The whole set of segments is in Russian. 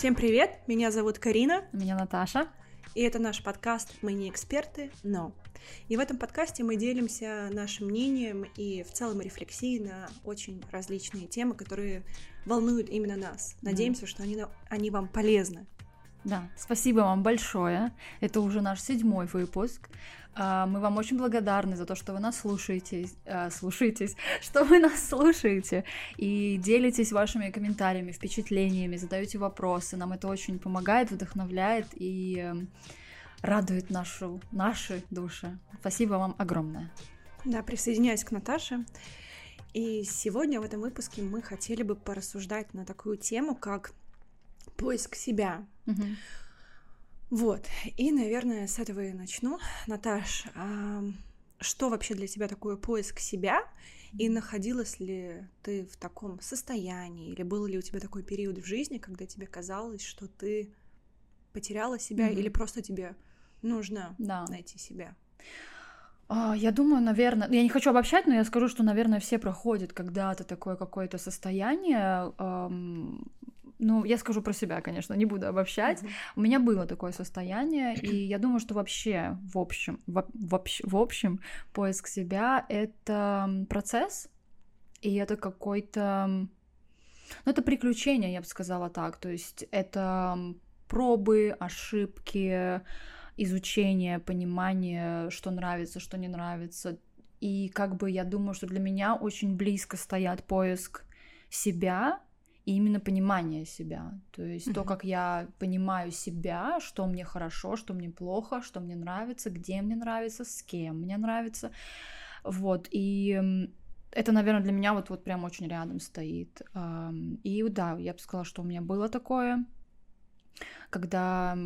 Всем привет, меня зовут Карина. Меня Наташа. И это наш подкаст «Мы не эксперты, но». И в этом подкасте мы делимся нашим мнением и в целом рефлексией на очень различные темы, которые волнуют именно нас. Надеемся, да. что они, они вам полезны. Да, спасибо вам большое. Это уже наш седьмой выпуск. А, мы вам очень благодарны за то, что вы нас слушаете, а, слушаетесь, что вы нас слушаете и делитесь вашими комментариями, впечатлениями, задаете вопросы. Нам это очень помогает, вдохновляет и эм, радует нашу, наши души. Спасибо вам огромное. Да, присоединяюсь к Наташе. И сегодня в этом выпуске мы хотели бы порассуждать на такую тему, как поиск себя. Угу. Вот, и, наверное, с этого и начну. Наташ, а что вообще для тебя такое поиск себя? И находилась ли ты в таком состоянии? Или был ли у тебя такой период в жизни, когда тебе казалось, что ты потеряла себя, mm-hmm. или просто тебе нужно да. найти себя? А, я думаю, наверное, я не хочу обобщать, но я скажу, что, наверное, все проходят когда-то такое какое-то состояние, ну, я скажу про себя, конечно, не буду обобщать. Mm-hmm. У меня было такое состояние, и я думаю, что вообще, в общем, в, в, в общем, поиск себя — это процесс, и это какой-то... Ну, это приключение, я бы сказала так. То есть это пробы, ошибки, изучение, понимание, что нравится, что не нравится. И как бы я думаю, что для меня очень близко стоят поиск себя и именно понимание себя. То есть mm-hmm. то, как я понимаю себя, что мне хорошо, что мне плохо, что мне нравится, где мне нравится, с кем мне нравится. Вот, и это, наверное, для меня вот, вот прям очень рядом стоит. И да, я бы сказала, что у меня было такое, когда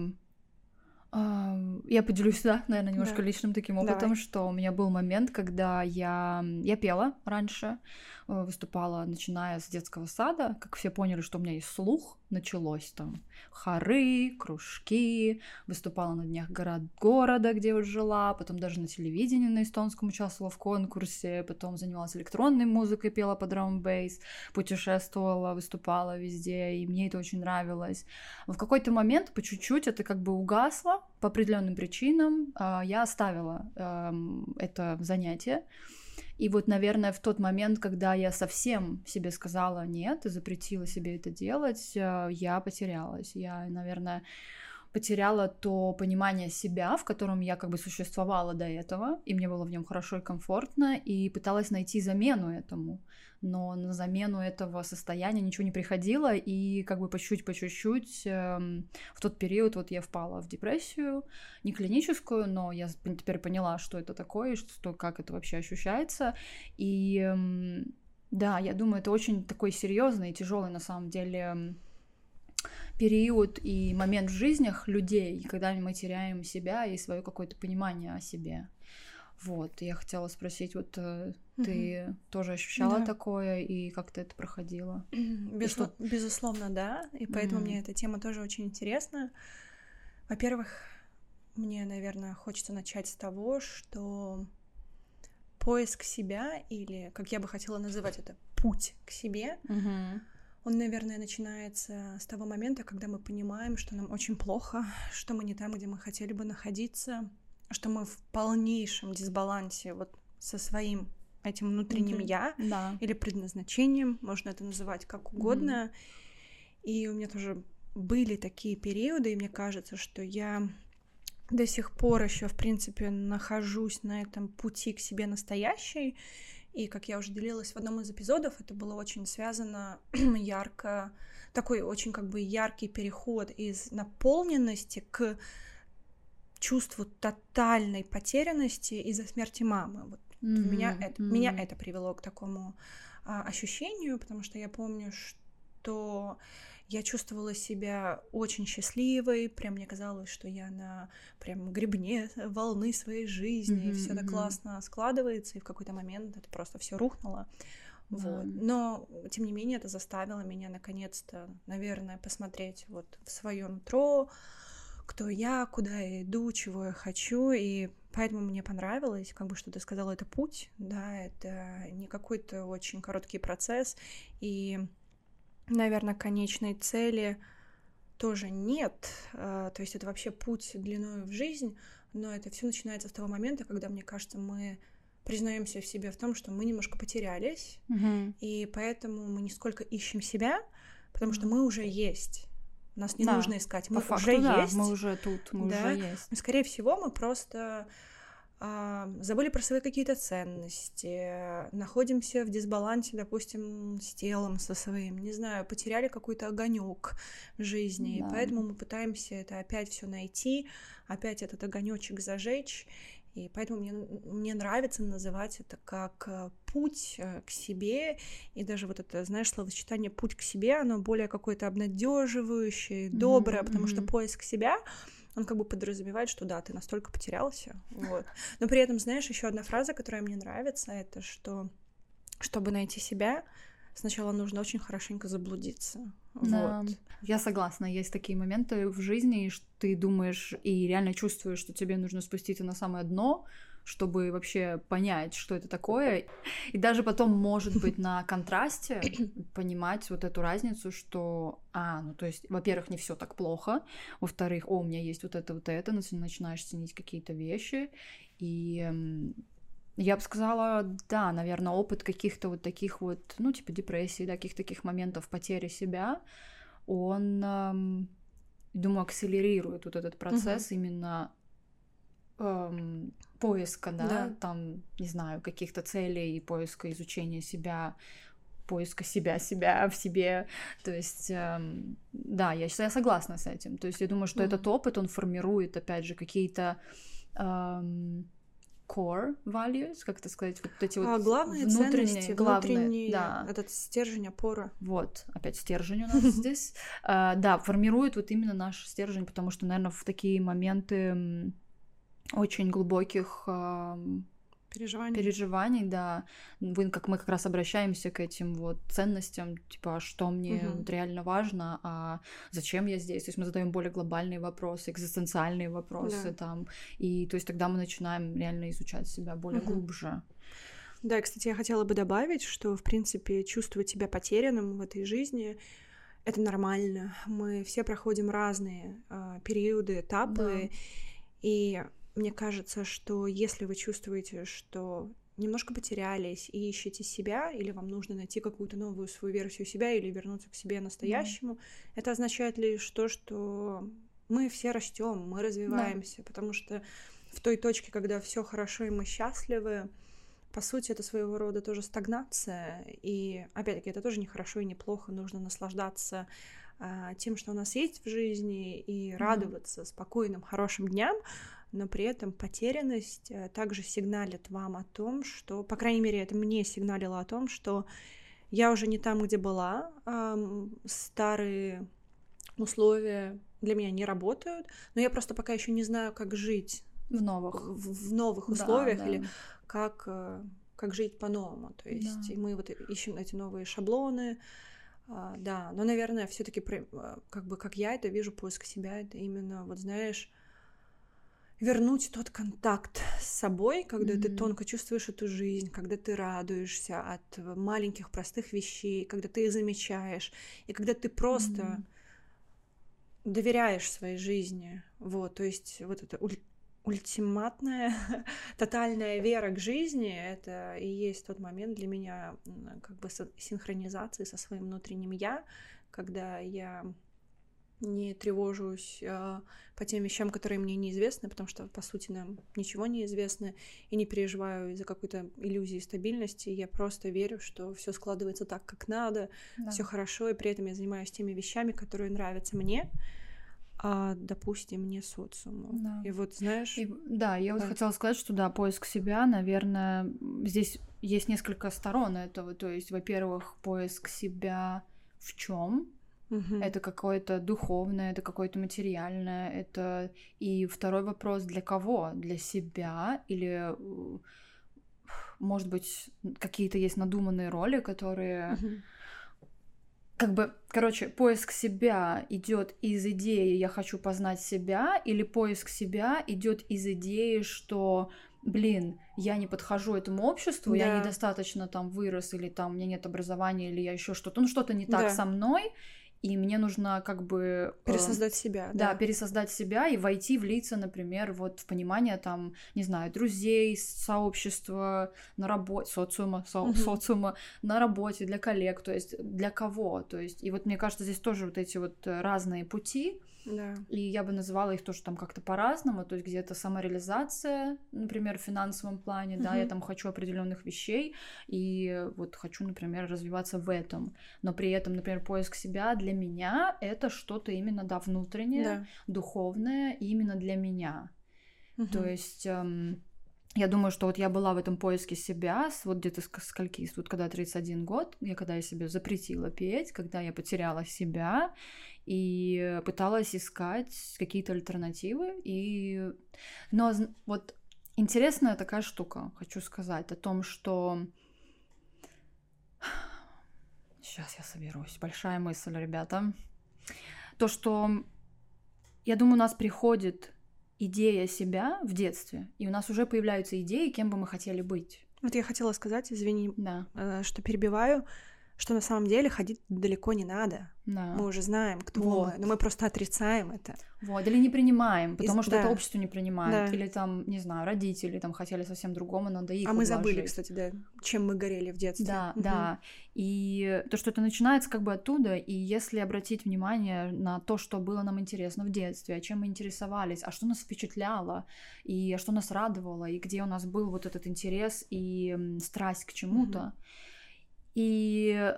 я поделюсь, да, наверное, немножко да. личным таким опытом, Давай. что у меня был момент, когда я, я пела раньше, выступала, начиная с детского сада. Как все поняли, что у меня есть слух, началось там хоры, кружки, выступала на днях город, города, где вот жила, потом даже на телевидении на эстонском участвовала в конкурсе, потом занималась электронной музыкой, пела по драм бейс, путешествовала, выступала везде, и мне это очень нравилось. В какой-то момент по чуть-чуть это как бы угасло по определенным причинам, а, я оставила эм, это занятие, и вот, наверное, в тот момент, когда я совсем себе сказала нет и запретила себе это делать, э, я потерялась. Я, наверное, потеряла то понимание себя, в котором я как бы существовала до этого, и мне было в нем хорошо и комфортно, и пыталась найти замену этому. Но на замену этого состояния ничего не приходило, и как бы по чуть-чуть, по чуть-чуть эм, в тот период вот я впала в депрессию, не клиническую, но я теперь поняла, что это такое, что, как это вообще ощущается, и эм, да, я думаю, это очень такой серьезный и тяжелый на самом деле период и момент в жизнях людей, когда мы теряем себя и свое какое-то понимание о себе. Вот, я хотела спросить, вот э, ты угу. тоже ощущала да. такое и как ты это проходила? Без... Что... Безусловно, да, и поэтому угу. мне эта тема тоже очень интересна. Во-первых, мне, наверное, хочется начать с того, что поиск себя или, как я бы хотела называть это, путь к себе, угу он, наверное, начинается с того момента, когда мы понимаем, что нам очень плохо, что мы не там, где мы хотели бы находиться, что мы в полнейшем дисбалансе вот со своим этим внутренним mm-hmm. я да. или предназначением, можно это называть как угодно. Mm-hmm. И у меня тоже были такие периоды, и мне кажется, что я до сих пор еще, в принципе, нахожусь на этом пути к себе настоящей. И, как я уже делилась в одном из эпизодов, это было очень связано ярко, такой очень как бы яркий переход из наполненности к чувству тотальной потерянности из-за смерти мамы. Вот mm-hmm. меня, это, mm-hmm. меня это привело к такому а, ощущению, потому что я помню, что я чувствовала себя очень счастливой, прям мне казалось, что я на прям гребне волны своей жизни, mm-hmm, и все так классно складывается, и в какой-то момент это просто все рухнуло. Вот. Но, тем не менее, это заставило меня наконец-то, наверное, посмотреть вот в свое нутро, кто я, куда я иду, чего я хочу, и поэтому мне понравилось, как бы что ты сказала, это путь, да, это не какой-то очень короткий процесс, и наверное, конечной цели тоже нет. А, то есть это вообще путь длиной в жизнь, но это все начинается с того момента, когда, мне кажется, мы признаемся в себе в том, что мы немножко потерялись, Мгм. и поэтому мы не сколько ищем себя, потому что мы уже есть. Нас не Да, нужно искать, По мы факту, уже да, есть. мы уже тут, мы Да. уже есть. Но, скорее всего, мы просто а, забыли про свои какие-то ценности, находимся в дисбалансе, допустим, с телом со своим, не знаю, потеряли какой-то огонек в жизни, Да. и поэтому мы пытаемся это опять все найти, опять этот огонечек зажечь. И поэтому мне, мне нравится называть это как э, путь э, к себе. И даже вот это, знаешь, словосочетание путь к себе, оно более какое-то обнадеживающее, доброе, потому что поиск себя он как бы подразумевает, что да, ты настолько потерялся, вот. Но при этом, знаешь, еще одна фраза, которая мне нравится, это что, чтобы найти себя, сначала нужно очень хорошенько заблудиться, Да. вот. Я согласна, есть такие моменты в жизни, что ты думаешь и реально чувствуешь, что тебе нужно спуститься на самое дно, чтобы вообще понять, что это такое. И даже потом, может быть, на контрасте понимать вот эту разницу, что, а, ну то есть, во-первых, не все так плохо, во-вторых, о, у меня есть вот это, вот это, нач- начинаешь ценить какие-то вещи, и я бы сказала, да, наверное, опыт каких-то вот таких вот, ну, типа депрессии, да, каких-то таких моментов потери себя, он, эм, думаю, акселерирует вот этот процесс именно эм, поиска, да, Да. там, не знаю, каких-то целей, поиска изучения себя, поиска себя, себя в себе. То есть, эм, да, я, я согласна с этим. То есть я думаю, что Мгм. этот опыт, он формирует, опять же, какие-то эм, core values, как это сказать, вот эти вот А главные внутренние, ценности, главные, внутренний да, этот стержень, опора. вот, опять стержень у нас здесь. А, Да, формирует вот именно наш стержень, потому что, наверное, в такие моменты очень глубоких ам, Переживания. переживаний, да, вы, как мы как раз обращаемся к этим вот ценностям, типа, а что мне Мгм. вот реально важно, а зачем я здесь? То есть мы задаем более глобальные вопросы, экзистенциальные вопросы Да. там, и то есть тогда мы начинаем реально изучать себя более Мгм. глубже. Да, и, кстати, я хотела бы добавить, что, в принципе, чувствовать себя потерянным в этой жизни — это нормально. Мы все проходим разные а, периоды, этапы, и мне кажется, что если вы чувствуете, что немножко потерялись и ищете себя, или вам нужно найти какую-то новую свою версию себя, или вернуться к себе настоящему, это означает лишь то, что мы все растем, мы развиваемся, потому что в той точке, когда все хорошо и мы счастливы, по сути, это своего рода тоже стагнация. И опять-таки, это тоже не хорошо и не плохо. Нужно наслаждаться а, тем, что у нас есть в жизни, и радоваться спокойным, хорошим дням, но при этом потерянность э, также сигналит вам о том, что, по крайней мере, это мне сигналило о том, что я уже не там, где была, старые условия для меня не работают, но я просто пока еще не знаю, как жить В новых. в, в новых Да, условиях да. или как, э, как жить по-новому. То есть Да. и мы вот ищем эти новые шаблоны, а, да, но, наверное, все-таки как бы как я это вижу, поиск себя, это именно, вот знаешь, вернуть тот контакт с собой, когда ты Мгм. тонко чувствуешь эту жизнь, когда ты радуешься от маленьких простых вещей, когда ты их замечаешь, и когда ты просто Мгм. доверяешь своей жизни. Вот, то есть вот это уль- ультиматная, тотальная вера к жизни, это и есть тот момент для меня как бы синхронизации со своим внутренним я, когда я не тревожусь а, по тем вещам, которые мне неизвестны, потому что, по сути, нам ничего не известно, и не переживаю из-за какой-то иллюзии стабильности. Я просто верю, что все складывается так, как надо, Да. все хорошо, и при этом я занимаюсь теми вещами, которые нравятся мне, а, допустим, не социуму. Да. И вот, знаешь, И, да, я вот Да. хотела сказать, что да, поиск себя, наверное, здесь есть несколько сторон этого. То есть, во-первых, поиск себя в чем? Мгм, Это какое-то духовное, это какое-то материальное, это и второй вопрос для кого? Для себя или может быть какие-то есть надуманные роли, которые мгм. как бы, короче, поиск себя идет из идеи «я хочу познать себя» или поиск себя идет из идеи, что блин, я не подхожу этому обществу, я Да. недостаточно там вырос, или там у меня нет образования, или я еще что-то, ну что-то не так Да. со мной, и мне нужно как бы... Э, пересоздать э, себя, да. Да, пересоздать себя и войти, влиться, например, вот в понимание там, не знаю, друзей, сообщества, на работе, социума, со, угу. социума, на работе, для коллег, то есть для кого, то есть, и вот мне кажется, здесь тоже вот эти вот разные пути, да. И я бы называла их тоже там как-то по-разному, то есть где-то самореализация, например, в финансовом плане, угу. да, я там хочу определенных вещей, и вот хочу, например, развиваться в этом. Но при этом, например, поиск себя для меня это что-то именно, да, внутреннее, да. духовное, именно для меня. Угу. То есть... Эм, я думаю, что вот я была в этом поиске себя вот где-то скольки, вот когда 31 год, я когда я себе запретила петь, когда я потеряла себя, и пыталась искать какие-то альтернативы. И... Но вот интересная такая штука, хочу сказать, о том, что... Сейчас я соберусь. Большая мысль, ребята. То, что я думаю, у нас приходит идея себя в детстве, и у нас уже появляются идеи, кем бы мы хотели быть. Вот я хотела сказать, извини, да. Э, что перебиваю, что на самом деле ходить далеко не надо. Да. Мы уже знаем, кто вот. мы, но мы просто отрицаем это. Вот, или не принимаем, потому Из... что да. это общество не принимает. Да. Или там, не знаю, родители там хотели совсем другому, надо их А мы забыли, кстати, да, чем мы горели в детстве. Да, угу. да. И то, что это начинается как бы оттуда, и если обратить внимание на то, что было нам интересно в детстве, о чем мы интересовались, а что нас впечатляло, и а что нас радовало, и где у нас был вот этот интерес и страсть к чему-то, угу и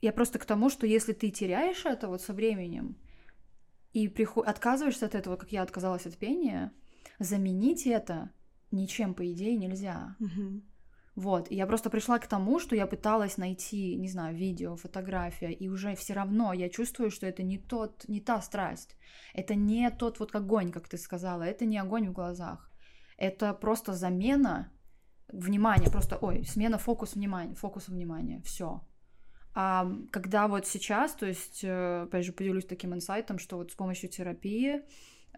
я просто к тому, что если ты теряешь это вот со временем и приход... отказываешься от этого, как я отказалась от пения, заменить это ничем, по идее, нельзя. Угу. Вот, и я просто пришла к тому, что я пыталась найти, не знаю, видео, фотография, и уже все равно я чувствую, что это не тот, не та страсть, это не тот вот огонь, как ты сказала, это не огонь в глазах, это просто замена внимание, просто, ой, смена фокус внимания, фокуса внимания, все. А когда вот сейчас, то есть, э, опять же, поделюсь таким инсайтом, что вот с помощью терапии,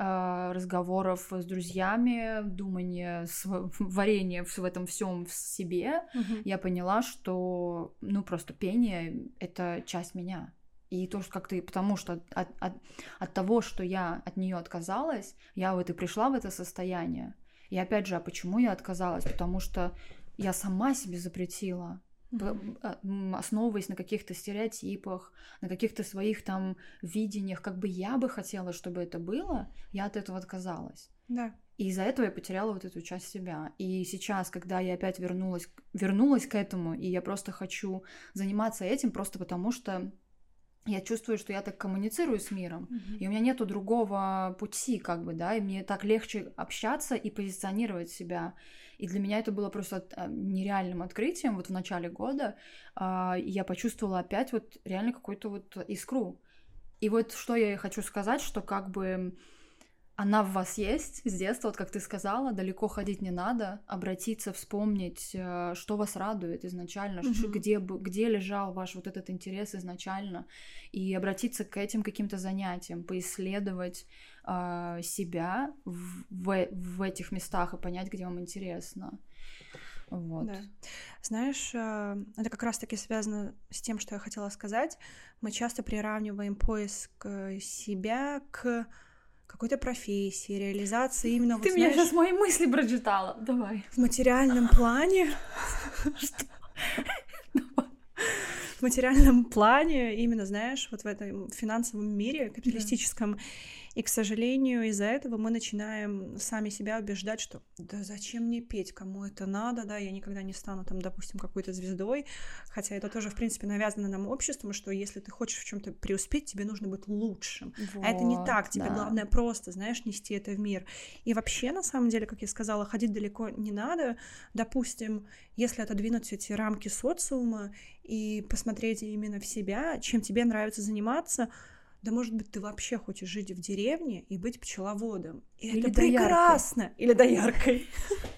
а, разговоров с друзьями, думания, варенья в этом всем в себе, угу. я поняла, что, ну, просто пение — это часть меня. И то, что как ты, потому что от, от, от того, что я от нее отказалась, я вот и пришла в это состояние. И опять же, а почему я отказалась? Потому что я сама себе запретила mm-hmm. основываясь на каких-то стереотипах, на каких-то своих там видениях, как бы я бы хотела, чтобы это было, я от этого отказалась. Да. И из-за этого я потеряла вот эту часть себя. И сейчас, когда я опять вернулась, вернулась к этому, и я просто хочу заниматься этим просто потому, что я чувствую, что я так коммуницирую с миром, mm-hmm. и у меня нету другого пути, как бы, да, и мне так легче общаться и позиционировать себя. И для меня это было просто а, нереальным открытием вот в начале года. А, я почувствовала опять вот реально какую-то вот искру. И вот что я хочу сказать, что как бы она в вас есть с детства, вот как ты сказала, далеко ходить не надо, обратиться, вспомнить, э, что вас радует изначально, mm-hmm. где, где лежал ваш вот этот интерес изначально, и обратиться к этим каким-то занятиям, поисследовать э, себя в, в, в этих местах и понять, где вам интересно. Вот. Да. Знаешь, э, это как раз-таки связано с тем, что я хотела сказать. Мы часто приравниваем поиск э, себя к какой-то профессии, реализации именно... Ты вот, меня знаешь, сейчас мои мысли прочитала. Давай. В материальном плане... В материальном плане, именно, знаешь, вот в этом финансовом мире, капиталистическом, и, к сожалению, из-за этого мы начинаем сами себя убеждать, что да зачем мне петь, кому это надо, да, я никогда не стану там, допустим, какой-то звездой, хотя это тоже, в принципе, навязано нам обществом, что если ты хочешь в чем-то преуспеть, тебе нужно быть лучшим. Вот, а это не так, тебе да. главное просто, знаешь, нести это в мир. И вообще, на самом деле, как я сказала, ходить далеко не надо. Допустим, если отодвинуть эти рамки социума и посмотреть именно в себя, чем тебе нравится заниматься, да может быть ты вообще хочешь жить в деревне и быть пчеловодом. И Или это прекрасно. Или дояркой.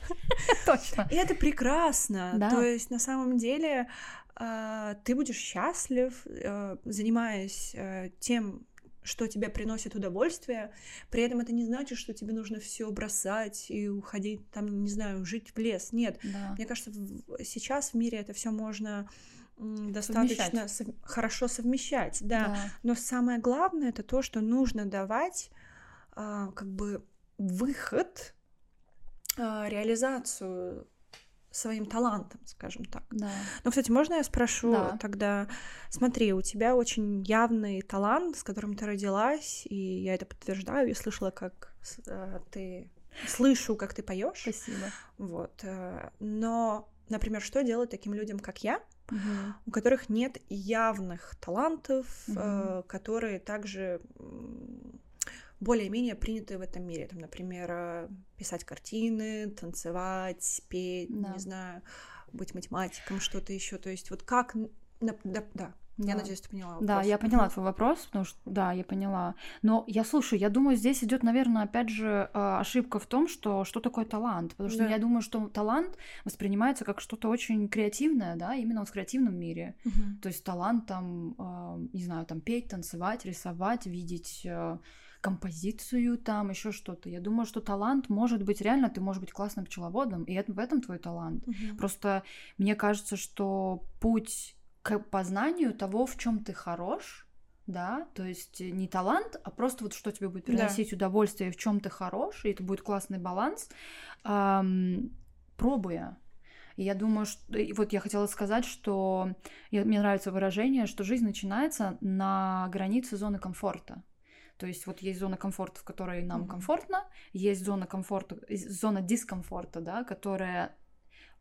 Точно. И это прекрасно. То есть на самом деле а, ты будешь счастлив, э, занимаясь э, тем, что тебе приносит удовольствие. При этом это не значит, что тебе нужно все бросать и уходить, там, не знаю, жить в лес. Нет. Да. Мне кажется, сейчас в мире это все можно достаточно совмещать. Сов... хорошо совмещать, да. да. Но самое главное это то, что нужно давать а, как бы выход, а, реализацию своим талантом, скажем так. Да. Ну, кстати, можно я спрошу да. тогда? Смотри, у тебя очень явный талант, с которым ты родилась, и я это подтверждаю. Я слышала, как э, ты слышу, как ты поешь. Спасибо. Вот. Э, но, например, что делать таким людям, как я, угу. у которых нет явных талантов, угу. э, которые также более-менее приняты в этом мире. Там, например, э, писать картины, танцевать, петь, да. не знаю, быть математиком, что-то еще. То есть вот как... Да, да, да. Я надеюсь, ты поняла вопрос. Да, я поняла твой вопрос, потому что да, я поняла. Но я слушаю, я думаю, здесь идет, наверное, опять же э, ошибка в том, что что такое талант, потому что да. я думаю, что талант воспринимается как что-то очень креативное, да, именно вот в креативном мире. Угу. То есть талант там, э, не знаю, там петь, танцевать, рисовать, видеть композицию там, еще что-то. Я думаю, что талант может быть реально, ты можешь быть классным пчеловодом, и это, в этом твой талант. Угу. Просто мне кажется, что путь к познанию того, в чем ты хорош, да, то есть не талант, а просто вот что тебе будет приносить да. удовольствие, в чем ты хорош, и это будет классный баланс, эм, пробуя. И я думаю, что... И вот я хотела сказать, что... Я, мне нравится выражение, что жизнь начинается на границе зоны комфорта. То есть вот есть зона комфорта, в которой нам mm-hmm. комфортно, есть зона комфорта, зона дискомфорта, да, которая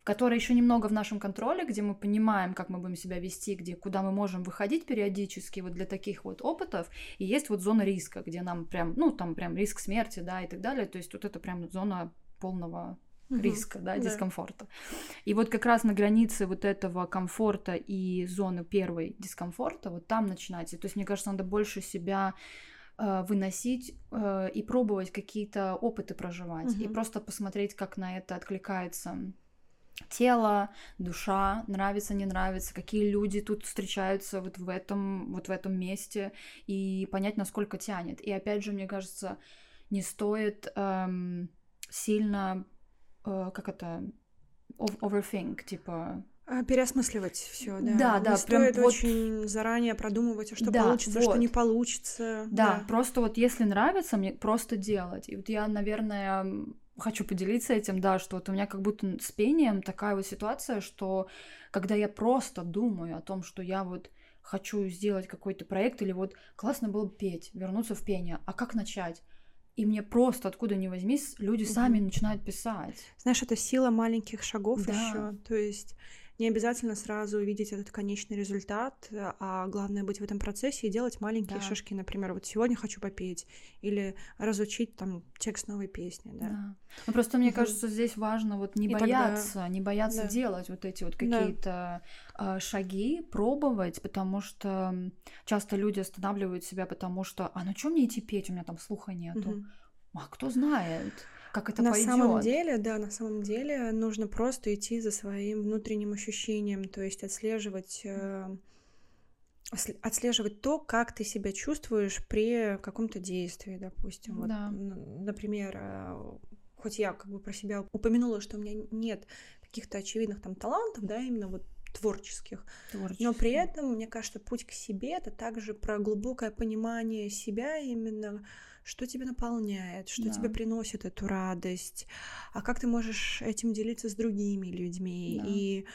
которая еще немного в нашем контроле, где мы понимаем, как мы будем себя вести, где, куда мы можем выходить периодически вот для таких вот опытов, и есть вот зона риска, где нам прям, ну, там прям риск смерти, да, и так далее, то есть вот это прям зона полного риска, да, да, дискомфорта. И вот как раз на границе вот этого комфорта и зоны первой дискомфорта, вот там начинается. То есть, мне кажется, надо больше себя Э, выносить э, и пробовать какие-то опыты проживать угу. и просто посмотреть, как на это откликается тело, душа, нравится, не нравится, какие люди тут встречаются вот в этом, вот в этом месте, и понять, насколько тянет. И опять же, мне кажется, не стоит эм, сильно, э, как это, overthink, типа а, переосмысливать все, да. Да, да, не прям стоит вот... очень заранее продумывать, а что да, получится, вот. что не получится. Да, да, просто вот если нравится, мне просто делать. И вот я, наверное, хочу поделиться этим, да, что вот у меня как будто с пением такая вот ситуация, что когда я просто думаю о том, что я вот хочу сделать какой-то проект или вот классно было бы петь, вернуться в пение, а как начать? И мне просто откуда ни возьмись, люди угу. сами начинают писать. Знаешь, это сила маленьких шагов да. еще. То есть не обязательно сразу увидеть этот конечный результат, а главное быть в этом процессе и делать маленькие да. шажки. Например, вот сегодня хочу попеть или разучить там текст новой песни, да. да. Ну просто мне угу. кажется, здесь важно вот не и бояться, тогда... не бояться да. делать вот эти вот какие-то да. шаги, пробовать, потому что часто люди останавливают себя, потому что, а на чем мне идти петь, у меня там слуха нету. Угу. А кто знает? Как это на пойдет. На самом деле, да, на самом деле нужно просто идти за своим внутренним ощущением, то есть отслеживать э, отслеживать то, как ты себя чувствуешь при каком-то действии, допустим. Да. Вот, например, э, хоть я как бы про себя упомянула, что у меня нет каких-то очевидных там талантов, да, именно вот творческих. творческих. Но при этом, мне кажется, путь к себе это также про глубокое понимание себя именно что тебя наполняет, что да. тебе приносит эту радость, а как ты можешь этим делиться с другими людьми. Да. И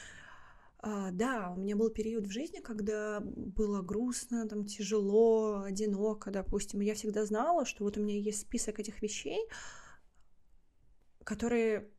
а, да, у меня был период в жизни, когда было грустно, там тяжело, одиноко, допустим. И я всегда знала, что вот у меня есть список этих вещей, которые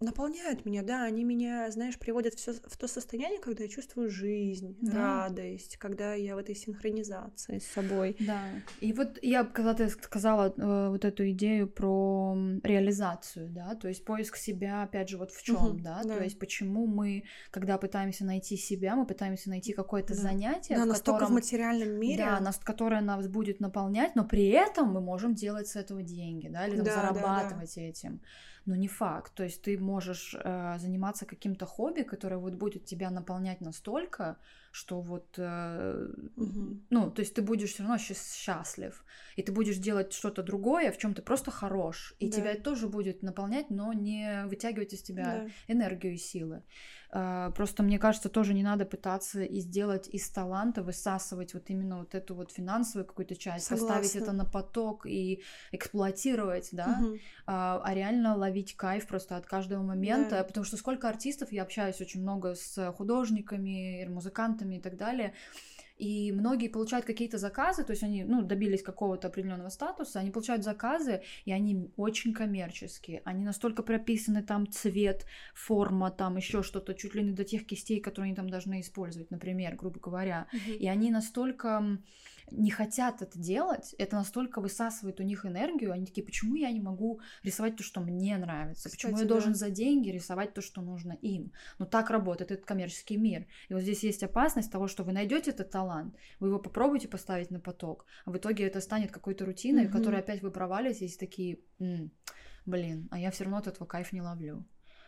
наполняют меня, да, они меня, знаешь, приводят все в то состояние, когда я чувствую жизнь, да. радость, когда я в этой синхронизации с собой. Да. И вот я, когда ты сказала э, вот эту идею про реализацию, да, то есть поиск себя, опять же, вот в чем, угу, да? да, то есть почему мы, когда пытаемся найти себя, мы пытаемся найти какое-то да. занятие, да, в настолько котором, в материальном мире, да, нас, которое нас будет наполнять, но при этом мы можем делать с этого деньги, да, или там, да, зарабатывать да, да. этим но не факт. То есть ты можешь э, заниматься каким-то хобби, которое вот будет тебя наполнять настолько, что вот, э, угу. ну, то есть ты будешь все равно счастлив, и ты будешь делать что-то другое, в чем ты просто хорош, и да. тебя это тоже будет наполнять, но не вытягивать из тебя да. энергию и силы. А, просто мне кажется, тоже не надо пытаться и сделать из таланта, высасывать вот именно вот эту вот финансовую какую-то часть, Согласна. поставить это на поток и эксплуатировать, да, угу. а, а реально ловить кайф просто от каждого момента, да. потому что сколько артистов, я общаюсь очень много с художниками, музыкантами и так далее, и многие получают какие-то заказы, то есть они, ну, добились какого-то определенного статуса, они получают заказы, и они очень коммерческие, они настолько прописаны там цвет, форма, там еще что-то, чуть ли не до тех кистей, которые они там должны использовать, например, грубо говоря, mm-hmm. и они настолько не хотят это делать, это настолько высасывает у них энергию, они такие, почему я не могу рисовать то, что мне нравится, Кстати, почему я да. должен за деньги рисовать то, что нужно им. Но так работает этот коммерческий мир. И вот здесь есть опасность того, что вы найдете этот талант, вы его попробуете поставить на поток, а в итоге это станет какой-то рутиной, mm-hmm. в которой опять вы провалитесь и такие, блин, а я все равно от этого кайф не ловлю.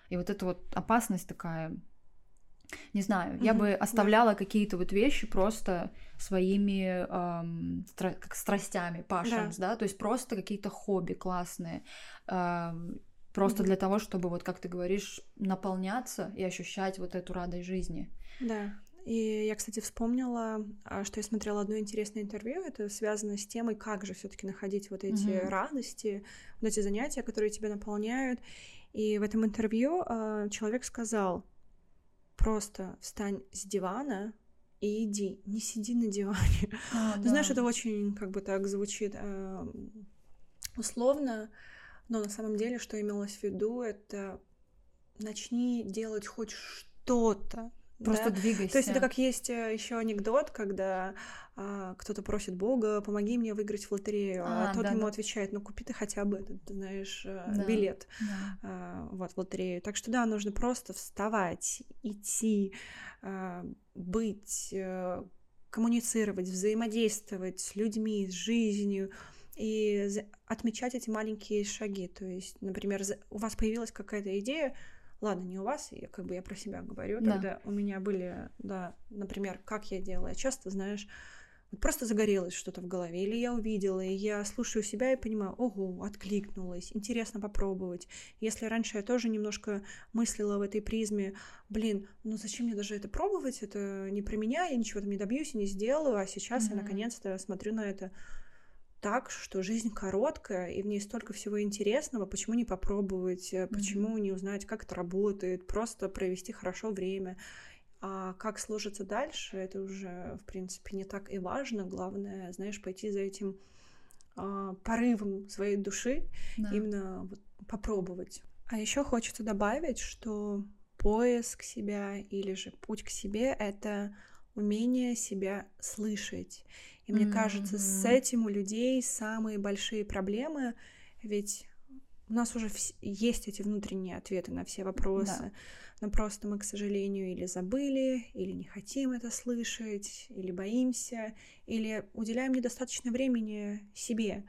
И вот эта вот опасность такая, не знаю, mm-hmm. я бы оставляла да. какие-то вот вещи просто своими эм, стра- как страстями, passions, да. да, то есть просто какие-то хобби классные, эм, просто mm-hmm. для того, чтобы вот, как ты говоришь, наполняться и ощущать вот эту радость жизни. Да. И я, кстати, вспомнила, а, что я смотрела одно интересное интервью. Это связано с темой, как же все-таки находить вот эти mm-hmm. радости, вот эти занятия, которые тебя наполняют. И в этом интервью э, человек сказал: просто встань с дивана и иди, не сиди на диване. А, Ты да. знаешь, это очень как бы так звучит э, условно, но на самом деле, что имелось в виду, это начни делать хоть что-то, Просто да? двигайся. То есть это как есть э, еще анекдот, когда а, кто-то просит Бога, помоги мне выиграть в лотерею, а, а тот да, ему да. отвечает, ну купи ты хотя бы, ты, знаешь, э, да, билет да. А, вот в лотерею. Так что да, нужно просто вставать, идти, а, быть, а, коммуницировать, взаимодействовать с людьми, с жизнью и отмечать эти маленькие шаги. То есть, например, у вас появилась какая-то идея, ладно, не у вас, я как бы я про себя говорю, да. тогда у меня были, да, например, как я делала, я часто, знаешь, вот просто загорелось что-то в голове, или я увидела, и я слушаю себя и понимаю, ого, откликнулась, интересно попробовать. Если раньше я тоже немножко мыслила в этой призме, блин, ну зачем мне даже это пробовать, это не про меня, я ничего там не добьюсь и не сделаю, а сейчас mm-hmm. я наконец-то смотрю на это так, что жизнь короткая, и в ней столько всего интересного, почему не попробовать, mm-hmm. почему не узнать, как это работает, просто провести хорошо время. А как сложится дальше, это уже, в принципе, не так и важно. Главное, знаешь, пойти за этим а, порывом своей души, да. именно вот, попробовать. А еще хочется добавить, что поиск себя или же путь к себе — это умение себя слышать. И мне mm-hmm. кажется, с этим у людей самые большие проблемы, ведь у нас уже есть эти внутренние ответы на все вопросы, да. но просто мы, к сожалению, или забыли, или не хотим это слышать, или боимся, или уделяем недостаточно времени себе.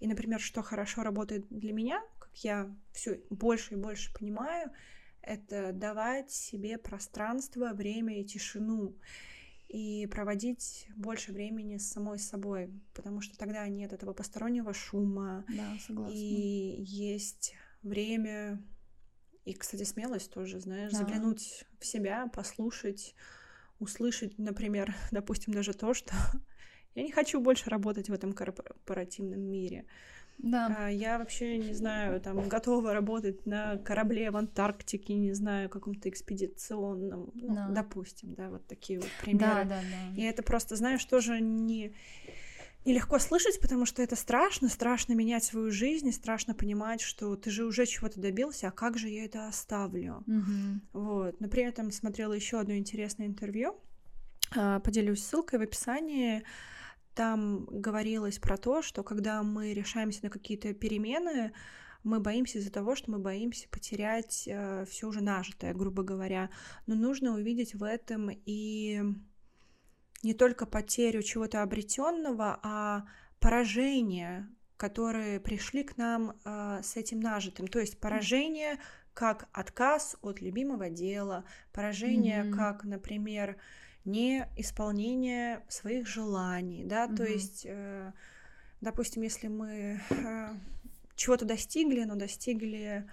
И, например, что хорошо работает для меня, как я все больше и больше понимаю, это давать себе пространство, время и тишину и проводить больше времени с самой собой, потому что тогда нет этого постороннего шума. Да, согласна. И есть время и, кстати, смелость тоже, знаешь, да. заглянуть в себя, послушать, услышать, например, допустим, даже то, что я не хочу больше работать в этом корпоративном мире. Да. А, я вообще не знаю, там готова работать на корабле в Антарктике, не знаю, каком-то экспедиционном, ну, да. допустим, да, вот такие вот примеры. Да, да, да. И это просто, знаешь, тоже не нелегко слышать, потому что это страшно, страшно менять свою жизнь, страшно понимать, что ты же уже чего-то добился, а как же я это оставлю? Угу. Вот. Но при этом смотрела еще одно интересное интервью. А, поделюсь ссылкой в описании там говорилось про то, что когда мы решаемся на какие-то перемены, мы боимся из-за того, что мы боимся потерять э, все уже нажитое, грубо говоря. Но нужно увидеть в этом и не только потерю чего-то обретенного, а поражение, которые пришли к нам э, с этим нажитым. То есть поражение как отказ от любимого дела, поражение mm-hmm. как, например, не исполнение своих желаний, да, угу. то есть, э, допустим, если мы э, чего-то достигли, но достигли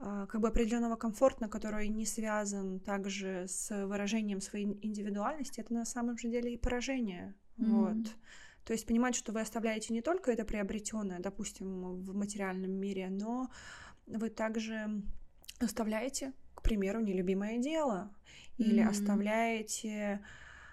э, как бы определенного комфорта, который не связан также с выражением своей индивидуальности, это на самом же деле и поражение, mm вот. То есть понимать, что вы оставляете не только это приобретенное, допустим, в материальном мире, но вы также оставляете, к примеру, нелюбимое дело, или mm-hmm. оставляете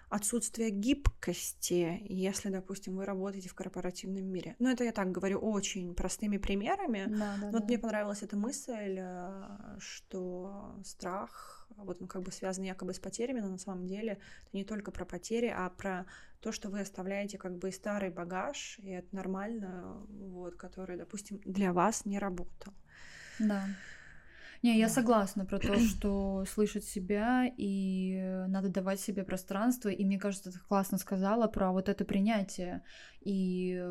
отсутствие гибкости, если, допустим, вы работаете в корпоративном мире. Ну, это я так говорю очень простыми примерами. Да, да, вот да. мне понравилась эта мысль, э, что страх, вот он как бы связан якобы с потерями, но на самом деле это не только про потери, а про то, что вы оставляете как бы старый багаж, и это нормально, вот, который, допустим, для вас не работал. Да. Не, я согласна про то, что слышать себя и надо давать себе пространство. И мне кажется, ты классно сказала про вот это принятие и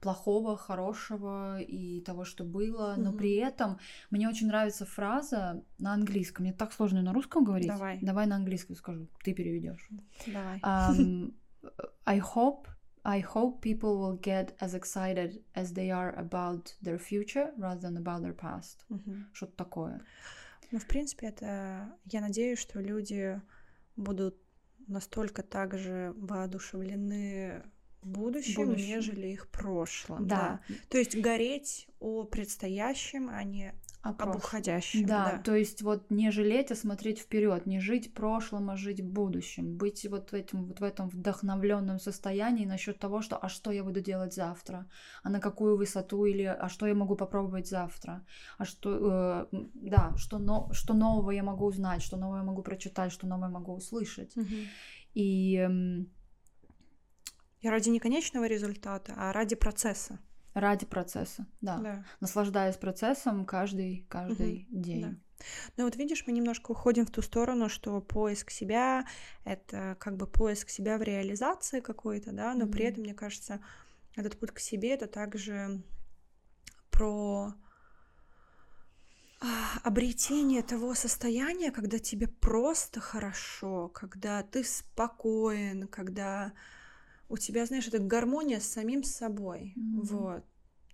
плохого, хорошего и того, что было. Но при этом мне очень нравится фраза на английском. Мне так сложно на русском говорить. Давай. Давай на английском скажу. Ты переведешь. Давай. Um, I hope I hope people will get as excited as they are about their future rather than about their past. Mm-hmm. Что-то такое. Ну, в принципе, это... Я надеюсь, что люди будут настолько также воодушевлены будущим, будущем. нежели их прошлым. Да. да. То есть гореть о предстоящем, а не об уходящем. Да, да, то есть вот не жалеть, а смотреть вперед, не жить прошлым, а жить будущим, быть вот этим вот в этом вдохновленном состоянии насчет того, что а что я буду делать завтра, а на какую высоту или а что я могу попробовать завтра, а что э, да, что но что нового я могу узнать, что новое я могу прочитать, что новое могу услышать угу. и э, и ради не конечного результата, а ради процесса. Ради процесса, да. да. Наслаждаясь процессом каждый, каждый угу, день. Да. Ну вот видишь, мы немножко уходим в ту сторону, что поиск себя — это как бы поиск себя в реализации какой-то, да, но mm при этом, мне кажется, этот путь к себе — это также про а, обретение того состояния, когда тебе просто хорошо, когда ты спокоен, когда у тебя, знаешь, это гармония с самим собой. Mm-hmm. Вот.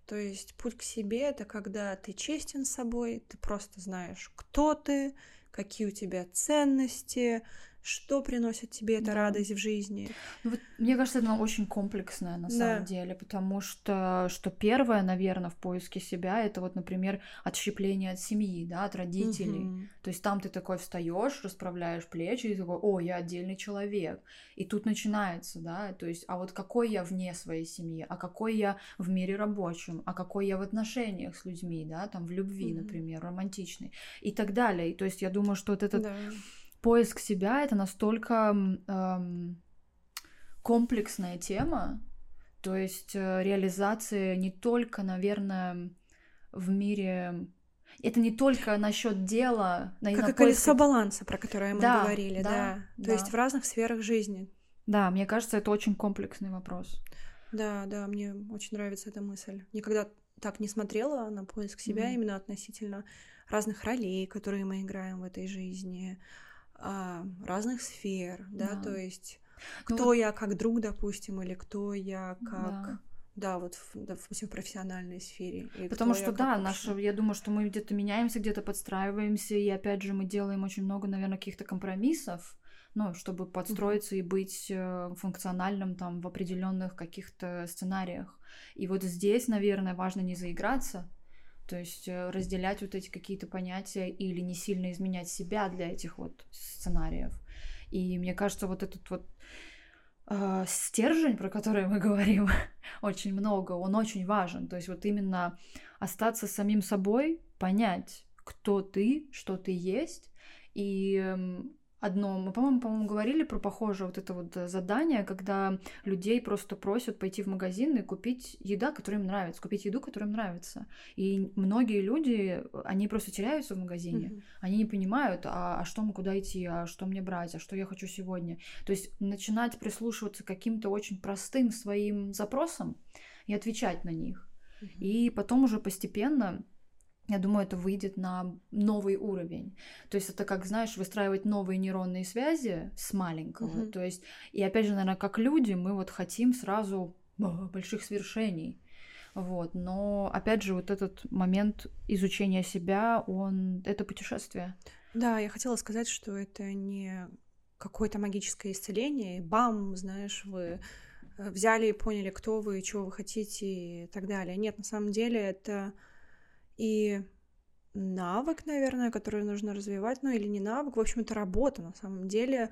То есть путь к себе это когда ты честен с собой, ты просто знаешь, кто ты, какие у тебя ценности, что приносит тебе эта да. радость в жизни. Ну, вот, мне кажется, это очень комплексное на самом да. деле, потому что что первое, наверное, в поиске себя это вот, например, отщепление от семьи, да, от родителей. Угу. То есть там ты такой встаешь, расправляешь плечи и такой, о, я отдельный человек. И тут начинается, да, то есть, а вот какой я вне своей семьи, а какой я в мире рабочем, а какой я в отношениях с людьми, да, там в любви, угу. например, романтичной и так далее. И, то есть я думаю, что вот этот да поиск себя это настолько эм, комплексная тема, то есть э, реализация не только, наверное, в мире это не только насчет дела, как на и колесо баланса, про которое мы да, говорили, да, да. То да. есть в разных сферах жизни. Да, мне кажется, это очень комплексный вопрос. Да, да, мне очень нравится эта мысль. Никогда так не смотрела на поиск себя mm именно относительно разных ролей, которые мы играем в этой жизни, а, разных сфер, да, да. то есть ну, кто вот... я как друг, допустим, или кто я как... Да. Да, вот в, допустим, в профессиональной сфере. Потому что, да, наша, я думаю, что мы где-то меняемся, где-то подстраиваемся, и опять же мы делаем очень много, наверное, каких-то компромиссов, ну, чтобы подстроиться mm-hmm. и быть э, функциональным там в определенных каких-то сценариях. И вот здесь, наверное, важно не заиграться, то есть э, разделять вот эти какие-то понятия или не сильно изменять себя для этих вот сценариев. И мне кажется, вот этот вот э, стержень, про который мы говорим очень много, он очень важен. То есть вот именно остаться самим собой, понять, кто ты, что ты есть, и эм, одно. Мы, по-моему, по-моему, говорили про похожее вот это вот э, задание, когда людей просто просят пойти в магазин и купить еда, которая им нравится, купить еду, которая им нравится. И многие люди, они просто теряются в магазине. Mm-hmm. Они не понимают, а, а что мы куда идти, а что мне брать, а что я хочу сегодня. То есть начинать прислушиваться к каким-то очень простым своим запросам и отвечать на них. Mm-hmm. И потом уже постепенно я думаю, это выйдет на новый уровень. То есть это как, знаешь, выстраивать новые нейронные связи с маленького. Mm-hmm. То есть, и опять же, наверное, как люди, мы вот хотим сразу больших свершений. Вот. Но опять же, вот этот момент изучения себя, он это путешествие. Да, я хотела сказать, что это не какое-то магическое исцеление, и бам, знаешь, вы э, взяли и поняли, кто вы, чего вы хотите и так далее. Нет, на самом деле это и навык, наверное, который нужно развивать, ну или не навык, в общем, это работа на самом деле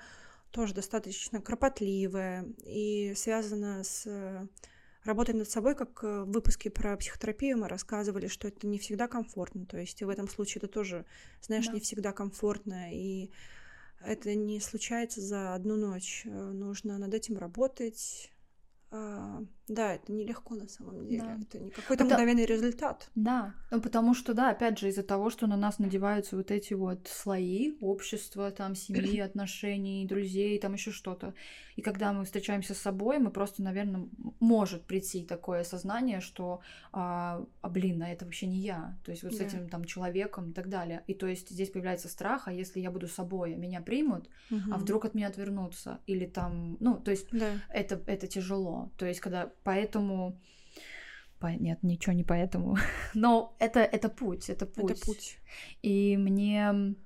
тоже достаточно кропотливая и связана с э, работой над собой, как в выпуске про психотерапию мы рассказывали, что это не всегда комфортно, то есть в этом случае это тоже, знаешь, да. не всегда комфортно, и это не случается за одну ночь, э, нужно над этим работать, а, да, это нелегко на самом деле. Да. Это не какой-то это... мгновенный результат. Да, ну потому что, да, опять же, из-за того, что на нас надеваются вот эти вот слои общества, там, семьи, отношений, друзей, там еще что-то. И когда мы встречаемся с собой, мы просто, наверное, может прийти такое сознание, что, а, а блин, а это вообще не я. То есть вот да. с этим там человеком и так далее. И то есть здесь появляется страх, а если я буду собой, меня примут, угу. а вдруг от меня отвернутся? Или там, ну, то есть да. это, это тяжело. То есть когда поэтому... Нет, ничего не поэтому. Но это, это путь, это путь. Это путь. И мне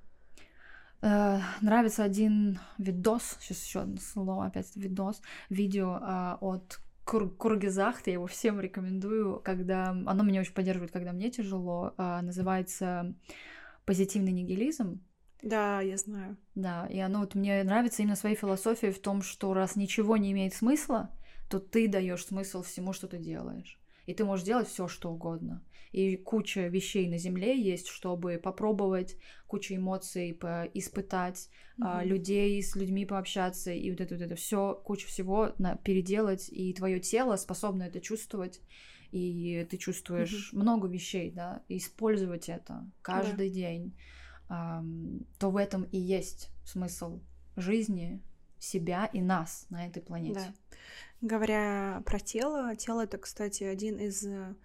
э, нравится один видос, сейчас еще одно слово, опять видос, видео э, от Кур Кургизахта, я его всем рекомендую, когда оно меня очень поддерживает, когда мне тяжело, э, называется позитивный нигилизм. Да, я знаю. Да, и оно вот мне нравится именно своей философией в том, что раз ничего не имеет смысла, то ты даешь смысл всему, что ты делаешь. И ты можешь делать все, что угодно. И куча вещей на Земле есть, чтобы попробовать, куча эмоций испытать, mm-hmm. людей с людьми пообщаться, и вот это вот это все, куча всего на, переделать, и твое тело способно это чувствовать, и ты чувствуешь mm-hmm. много вещей, да, использовать это каждый yeah. день, то в этом и есть смысл жизни, себя и нас на этой планете. Да. Говоря про тело, тело это, кстати, один из э,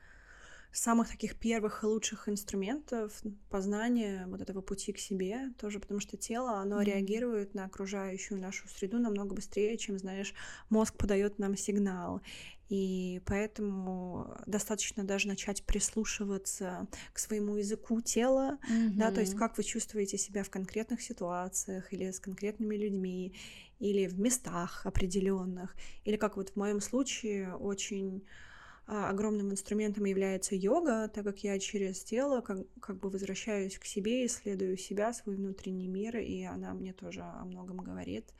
самых таких первых и лучших инструментов познания вот этого пути к себе, тоже потому что тело, оно mm-hmm. реагирует на окружающую нашу среду намного быстрее, чем, знаешь, мозг подает нам сигнал. И поэтому достаточно даже начать прислушиваться к своему языку тела, mm-hmm. да, то есть как вы чувствуете себя в конкретных ситуациях или с конкретными людьми, или в местах определенных, или как вот в моем случае очень а, огромным инструментом является йога, так как я через тело как, как бы возвращаюсь к себе, исследую себя, свой внутренний мир, и она мне тоже о многом говорит.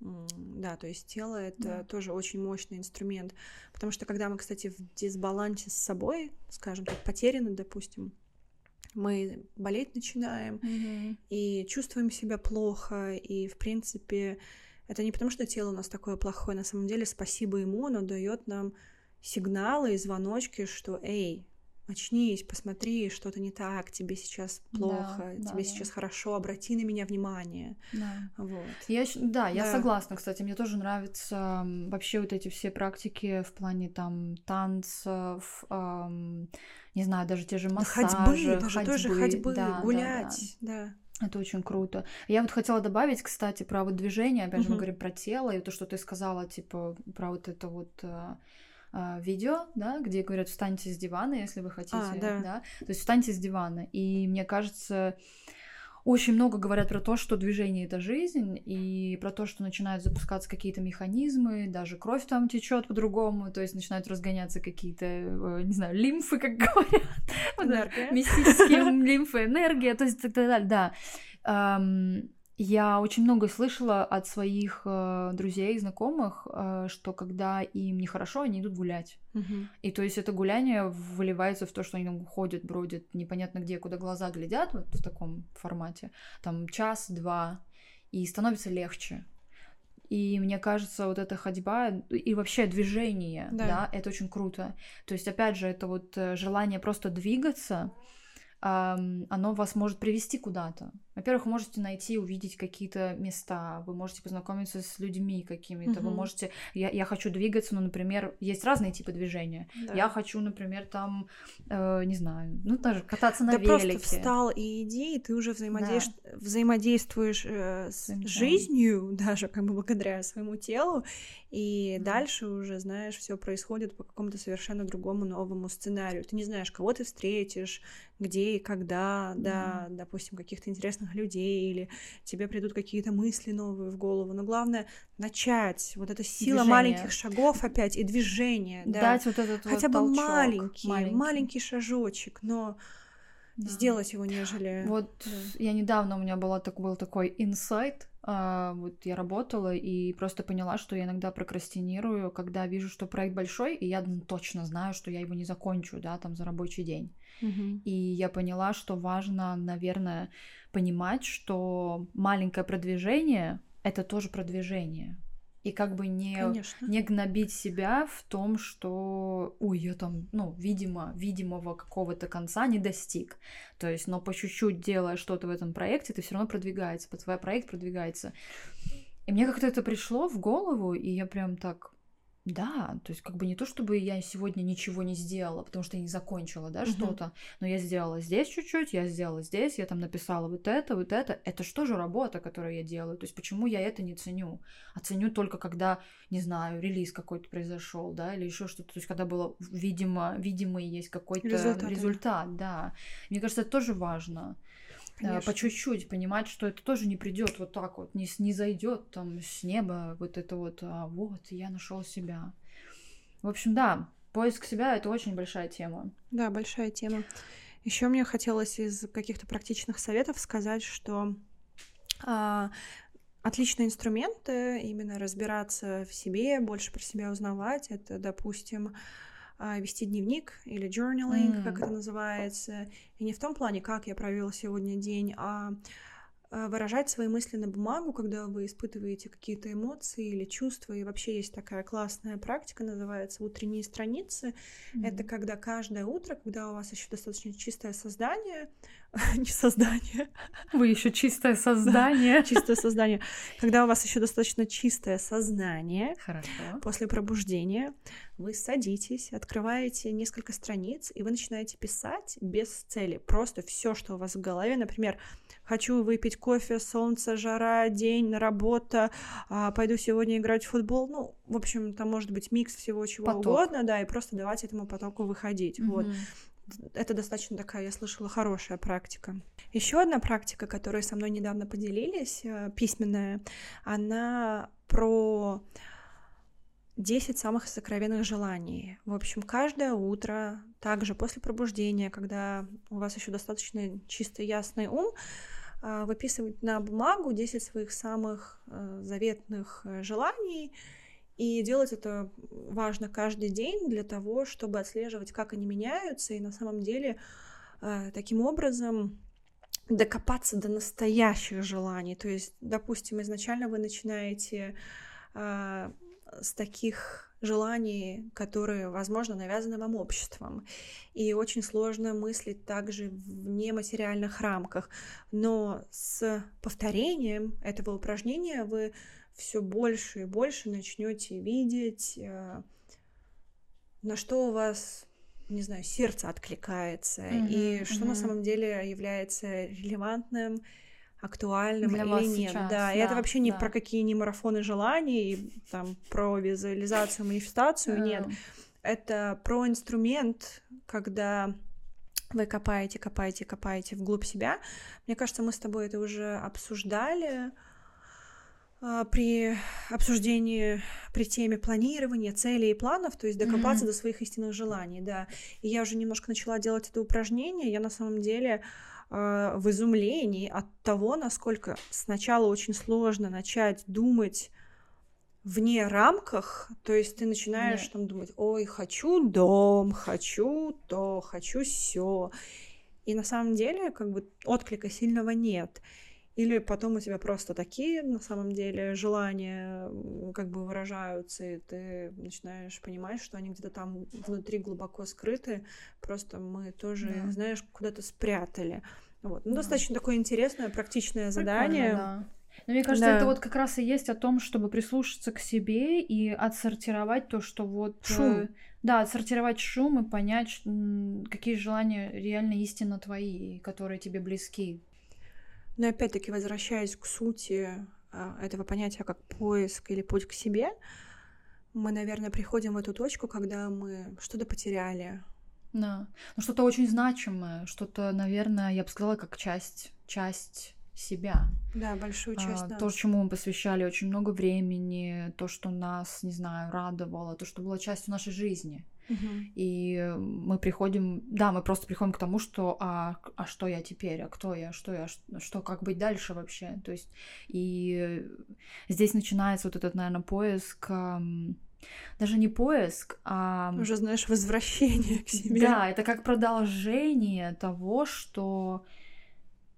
Да, то есть тело это да. тоже очень мощный инструмент, потому что когда мы, кстати, в дисбалансе с собой, скажем так, потеряны, допустим, мы болеть начинаем mm-hmm. и чувствуем себя плохо, и в принципе это не потому, что тело у нас такое плохое, на самом деле спасибо ему, оно дает нам сигналы и звоночки, что эй, очнись, посмотри, что-то не так, тебе сейчас плохо, да, тебе да, сейчас да. хорошо, обрати на меня внимание. Да. Вот. Я, да, я да. согласна, кстати, мне тоже нравятся вообще вот эти все практики в плане там танцев, эм, не знаю, даже те же массажи, ходьбы, даже ходьбы, тоже ходьбы, да, гулять, да. да. да. Это очень круто. Я вот хотела добавить, кстати, про вот движение, опять же, мы говорим про тело, и то, что ты сказала, типа, про вот это вот а, а, видео, да, где говорят, встаньте с дивана, если вы хотите, а, да. да, то есть встаньте с дивана. И мне кажется, очень много говорят про то, что движение это жизнь, и про то, что начинают запускаться какие-то механизмы, даже кровь там течет по-другому, то есть начинают разгоняться какие-то, э, не знаю, лимфы, как говорят, мистические лимфы, энергия, то есть так далее, да. Я очень много слышала от своих э, друзей, знакомых, э, что когда им нехорошо, они идут гулять. Угу. И то есть это гуляние выливается в то, что они там ходят, бродят непонятно где, куда глаза глядят, вот в таком формате, там час-два, и становится легче. И мне кажется, вот эта ходьба и вообще движение, да. да, это очень круто. То есть, опять же, это вот э, желание просто двигаться, оно вас может привести куда-то. Во-первых, вы можете найти, увидеть какие-то места, вы можете познакомиться с людьми какими-то, угу. вы можете... Я, я хочу двигаться, ну, например, есть разные типы движения. Да. Я хочу, например, там, э, не знаю, ну, даже кататься на да велике. просто встал и иди, и ты уже взаимодейств... да. взаимодействуешь э, с Своим жизнью, даже как бы благодаря своему телу, и mm. дальше уже, знаешь, все происходит по какому-то совершенно другому новому сценарию. Ты не знаешь, кого ты встретишь, где и когда, mm. да, допустим, каких-то интересных людей, или тебе придут какие-то мысли новые в голову. Но главное начать. Вот эта сила движение. маленьких шагов опять и движение. Да. Дать вот этот Хотя вот бы толчок, маленький, маленький, маленький шажочек, но да. сделать его, нежели... Вот да. я недавно, у меня была, так, был такой инсайт, а, вот я работала и просто поняла, что я иногда прокрастинирую, когда вижу, что проект большой, и я ну, точно знаю, что я его не закончу, да, там за рабочий день. И я поняла, что важно, наверное, понимать, что маленькое продвижение — это тоже продвижение и как бы не, не гнобить себя в том, что, ой, я там, ну, видимо, видимого какого-то конца не достиг. То есть, но по чуть-чуть делая что-то в этом проекте, ты все равно продвигаешься, твой проект продвигается. И мне как-то это пришло в голову, и я прям так, да, то есть как бы не то, чтобы я сегодня ничего не сделала, потому что я не закончила, да, угу. что-то, но я сделала здесь чуть-чуть, я сделала здесь, я там написала вот это, вот это. Это что же работа, которую я делаю? То есть почему я это не ценю? А ценю только когда, не знаю, релиз какой-то произошел, да, или еще что-то. То есть когда было видимо, видимый есть какой-то результат, результат да. Мне кажется, это тоже важно. Конечно. по чуть-чуть понимать, что это тоже не придет вот так вот, не, не зайдет там с неба вот это вот, а вот я нашел себя. В общем, да, поиск себя это очень большая тема. Да, большая тема. Еще мне хотелось из каких-то практичных советов сказать, что а, отличные инструменты именно разбираться в себе, больше про себя узнавать. Это, допустим, вести дневник или journaling, mm. как это называется. И не в том плане, как я провел сегодня день, а а, выражать свои мысли на бумагу, когда вы испытываете какие-то эмоции или чувства. И вообще есть такая классная практика, называется утренние страницы. Mm-hmm. Это когда каждое утро, когда у вас еще достаточно чистое создание, не создание. Вы еще чистое создание. чистое создание. Когда у вас еще достаточно чистое сознание, Хорошо. после пробуждения, вы садитесь, открываете несколько страниц, и вы начинаете писать без цели. Просто все, что у вас в голове. Например, хочу выпить кофе, солнце, жара, день, работа, а, пойду сегодня играть в футбол. Ну, в общем, там может быть микс всего чего Поток. угодно, да, и просто давать этому потоку выходить. Угу. Вот. Это достаточно такая, я слышала, хорошая практика. Еще одна практика, которой со мной недавно поделились, э, письменная, она про 10 самых сокровенных желаний. В общем, каждое утро, также после пробуждения, когда у вас еще достаточно чистый, ясный ум, а, выписывать на бумагу 10 своих самых э, заветных э, желаний. И делать это важно каждый день для того, чтобы отслеживать, как они меняются, и на самом деле э, таким образом докопаться до настоящих желаний. То есть, допустим, изначально вы начинаете с таких желаний, которые, возможно, навязаны вам обществом. И очень сложно мыслить также в нематериальных рамках. Но с повторением этого упражнения вы все больше и больше начнете видеть, э, на что у вас, не знаю, сердце откликается, mm-hmm, и что mm-hmm. на самом деле является релевантным актуальным Для или нет. Сейчас, да. да, и это вообще не да. про какие не марафоны желаний, там про визуализацию, манифестацию, mm. нет. Это про инструмент, когда вы копаете, копаете, копаете вглубь себя. Мне кажется, мы с тобой это уже обсуждали при обсуждении, при теме планирования целей и планов, то есть докопаться mm-hmm. до своих истинных желаний, да. И я уже немножко начала делать это упражнение. Я на самом деле а, в изумлении от того, насколько сначала очень сложно начать думать вне рамках, то есть ты начинаешь Нет. там думать, ой, хочу дом, хочу то, хочу все, и на самом деле как бы отклика сильного нет. Или потом у тебя просто такие, на самом деле, желания как бы выражаются, и ты начинаешь понимать, что они где-то там внутри глубоко скрыты, просто мы тоже, да. знаешь, куда-то спрятали. Вот. Ну, да. достаточно такое интересное, практичное задание. да. Но мне кажется, да. это вот как раз и есть о том, чтобы прислушаться к себе и отсортировать то, что вот... Шум. Э, да, отсортировать шум и понять, какие желания реально истинно твои, которые тебе близки. Но опять-таки, возвращаясь к сути а, этого понятия как поиск или путь к себе, мы, наверное, приходим в эту точку, когда мы что-то потеряли. Да. Ну, что-то очень значимое, что-то, наверное, я бы сказала, как часть, часть себя. Да, большую часть а, нас. То, чему мы посвящали очень много времени, то, что нас, не знаю, радовало, то, что было частью нашей жизни. Угу. И мы приходим, да, мы просто приходим к тому, что а, а что я теперь, а кто я, что я, что, что как быть дальше вообще. То есть, и здесь начинается вот этот, наверное, поиск даже не поиск, а... Уже, знаешь, возвращение к себе. Да, это как продолжение того, что...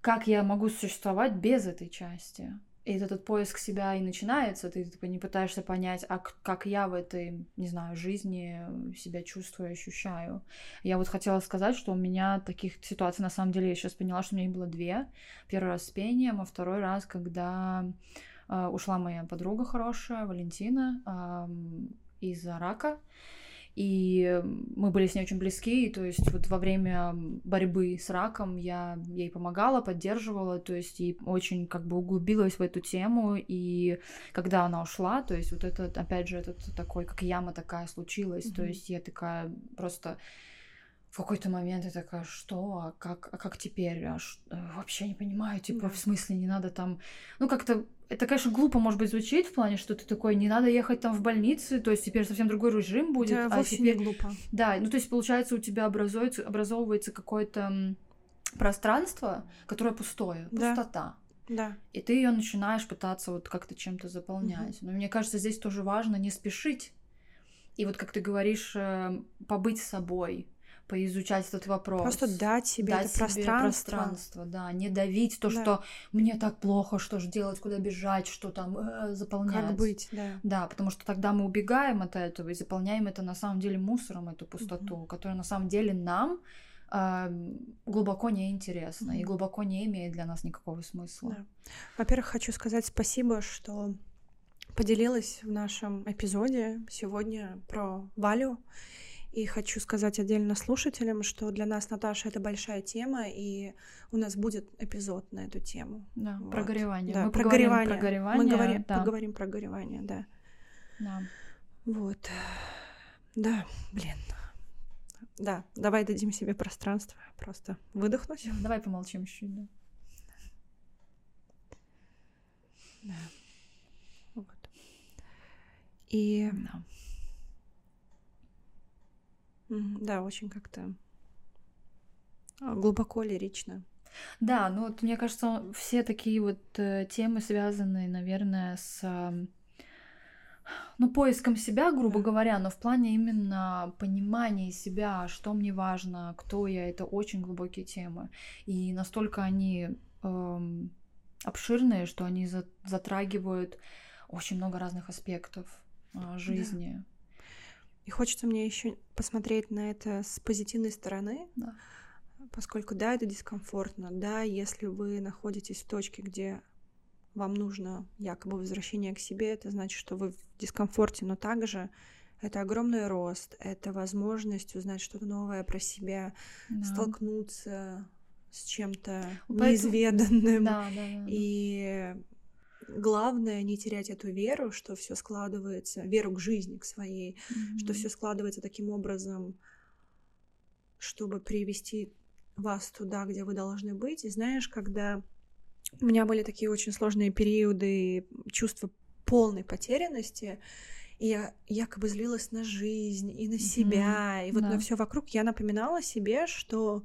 Как я могу существовать без этой части? И этот поиск себя и начинается, ты типа, не пытаешься понять, а как я в этой, не знаю, жизни себя чувствую, ощущаю. Я вот хотела сказать, что у меня таких ситуаций, на самом деле, я сейчас поняла, что у меня их было две. Первый раз с пением, а второй раз, когда э, ушла моя подруга хорошая, Валентина, э, из-за рака и мы были с ней очень близки, и, то есть вот во время борьбы с раком я ей помогала, поддерживала, то есть и очень как бы углубилась в эту тему, и когда она ушла, то есть вот это, опять же, этот такой, как яма такая случилась, mm-hmm. то есть я такая просто в какой-то момент я такая, что, а как, а как теперь, а ш... Э, вообще не понимаю, типа, да. в смысле, не надо там, ну, как-то, это, конечно, глупо, может быть, звучит в плане, что ты такой, не надо ехать там в больницы, то есть теперь совсем другой режим будет. Это а теперь... не глупо. Да, ну, то есть, получается, у тебя образуется, образовывается какое-то пространство, которое пустое, да. пустота. Да. И ты ее начинаешь пытаться вот как-то чем-то заполнять. Угу. Но мне кажется, здесь тоже важно не спешить. И вот как ты говоришь, э, побыть собой, поизучать этот вопрос. Просто дать себе дать это себе пространство. пространство, да, не давить то, да. что мне так плохо, что же делать, куда бежать, что там э, заполнять. Как быть, да. Да, потому что тогда мы убегаем от этого и заполняем это на самом деле мусором, эту пустоту, угу. которая на самом деле нам э, глубоко неинтересна угу. и глубоко не имеет для нас никакого смысла. Да. Во-первых, хочу сказать спасибо, что поделилась в нашем эпизоде сегодня про Валю. И хочу сказать отдельно слушателям, что для нас, Наташа, это большая тема, и у нас будет эпизод на эту тему. Да, вот. про горевание. Да, Мы про горевание. про горевание. Мы говорим, да. поговорим про горевание, да. Да. Вот. Да, блин. Да, давай дадим себе пространство, просто выдохнуть. Давай помолчим чуть-чуть, да. Да. Вот. И... Да. Да, очень как-то а, глубоко лирично. Да, ну вот мне кажется, все такие вот э, темы связаны, наверное, с э, ну, поиском себя, грубо говоря, но в плане именно понимания себя, что мне важно, кто я, это очень глубокие темы. И настолько они э, обширные, что они за, затрагивают очень много разных аспектов э, жизни. Да. И хочется мне еще посмотреть на это с позитивной стороны, да. поскольку да, это дискомфортно, да, если вы находитесь в точке, где вам нужно якобы возвращение к себе, это значит, что вы в дискомфорте, но также это огромный рост, это возможность узнать что-то новое про себя, да. столкнуться с чем-то Поэтому... неизведанным. Да, да, да. И главное не терять эту веру, что все складывается, веру к жизни, к своей, mm-hmm. что все складывается таким образом, чтобы привести вас туда, где вы должны быть. И знаешь, когда у меня были такие очень сложные периоды чувства полной потерянности, и я якобы злилась на жизнь и на mm-hmm. себя, и вот да. на все вокруг, я напоминала себе, что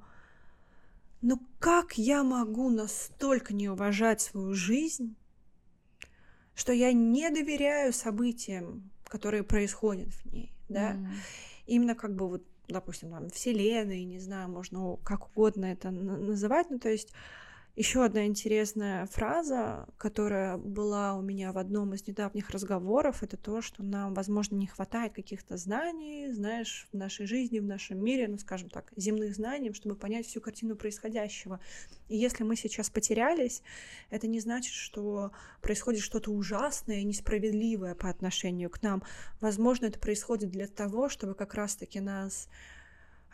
ну как я могу настолько не уважать свою жизнь, что я не доверяю событиям, которые происходят в ней, да, mm. именно как бы вот, допустим, там, вселенной, не знаю, можно как угодно это называть, ну, то есть Еще одна интересная фраза, которая была у меня в одном из недавних разговоров, это то, что нам, возможно, не хватает каких-то знаний, знаешь, в нашей жизни, в нашем мире, ну, скажем так, земных знаний, чтобы понять всю картину происходящего. И если мы сейчас потерялись, это не значит, что происходит что-то ужасное и несправедливое по отношению к нам. Возможно, это происходит для того, чтобы как раз-таки нас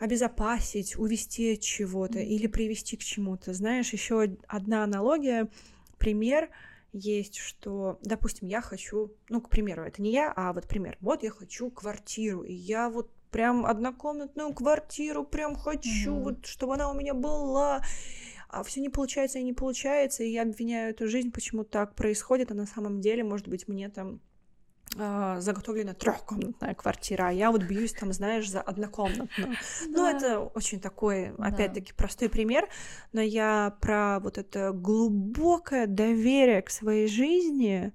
обезопасить, увести от чего-то mm-hmm. или привести к чему-то. Знаешь, еще одна аналогия, пример есть, что, допустим, я хочу, ну, к примеру, это не я, а вот пример, вот я хочу квартиру, и я вот прям однокомнатную квартиру прям хочу, mm-hmm. вот, чтобы она у меня была, а все не получается и не получается, и я обвиняю эту жизнь, почему так происходит, а на самом деле, может быть, мне там заготовлена трехкомнатная квартира, а я вот бьюсь там, знаешь, за однокомнатную. Ну, это очень такой, опять-таки, простой пример, но я про вот это глубокое доверие к своей жизни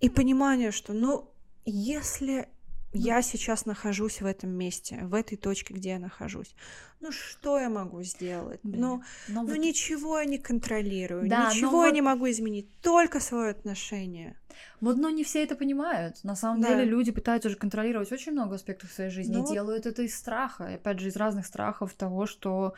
и понимание, что, ну, если я сейчас нахожусь в этом месте, в этой точке, где я нахожусь. Ну что я могу сделать? Блин, ну, ну вот... ничего я не контролирую, да, ничего я вот... не могу изменить, только свое отношение. Вот, но не все это понимают. На самом да. деле люди пытаются же контролировать очень много аспектов своей жизни ну... и делают это из страха. И опять же, из разных страхов того, что,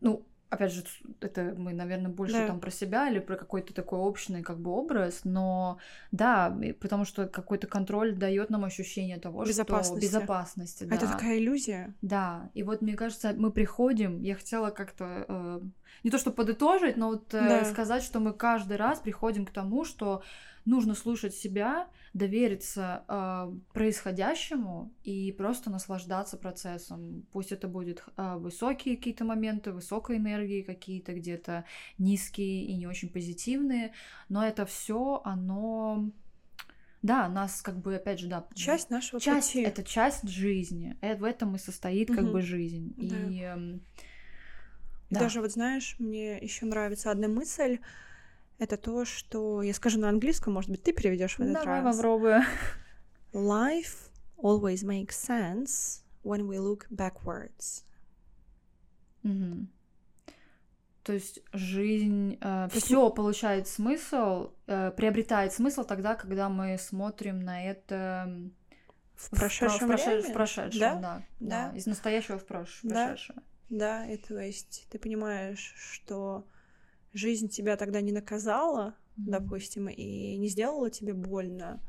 ну, опять же, это мы, наверное, больше да. там про себя или про какой-то такой общий как бы образ, но да, потому что какой-то контроль дает нам ощущение того, безопасности. что безопасности. Да. Это такая иллюзия. Да, и вот мне кажется, мы приходим, я хотела как-то э, не то что подытожить, но вот э, да. сказать, что мы каждый раз приходим к тому, что нужно слушать себя, довериться э, происходящему и просто наслаждаться процессом. Пусть это будет э, высокие какие-то моменты, высокой энергии какие-то где-то низкие и не очень позитивные, но это все оно да, нас как бы, опять же, да. Часть нашего часть, пути. Это часть жизни. Это, в этом и состоит как угу. бы жизнь. Да. И, э, да. Даже вот знаешь, мне еще нравится одна мысль, это то, что я скажу на английском, может быть, ты переведешь в этот Давай раз. попробую. Life always makes sense when we look backwards. Угу. То есть жизнь, э, все получает смысл, э, приобретает смысл тогда, когда мы смотрим на это в прошедшем, в, проше, в прошедшем, да? Да, да? да, из настоящего в прош, да? прошедшее. Да, и то есть ты понимаешь, что жизнь тебя тогда не наказала, mm-hmm. допустим, и не сделала тебе больно,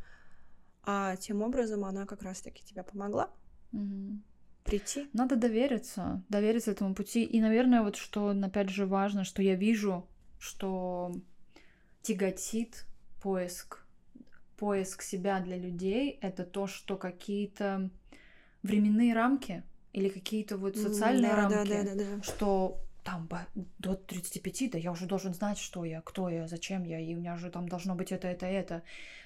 а тем образом она как раз-таки тебя помогла mm-hmm. прийти. Надо довериться, довериться этому пути. И, наверное, вот что, опять же, важно, что я вижу, что тяготит поиск, поиск себя для людей, это то, что какие-то временные рамки или какие-то вот социальные да, рамки, да, да, да, да. что там до 35, да я уже должен знать, что я, кто я, зачем я, и у меня же там должно быть это, это, это.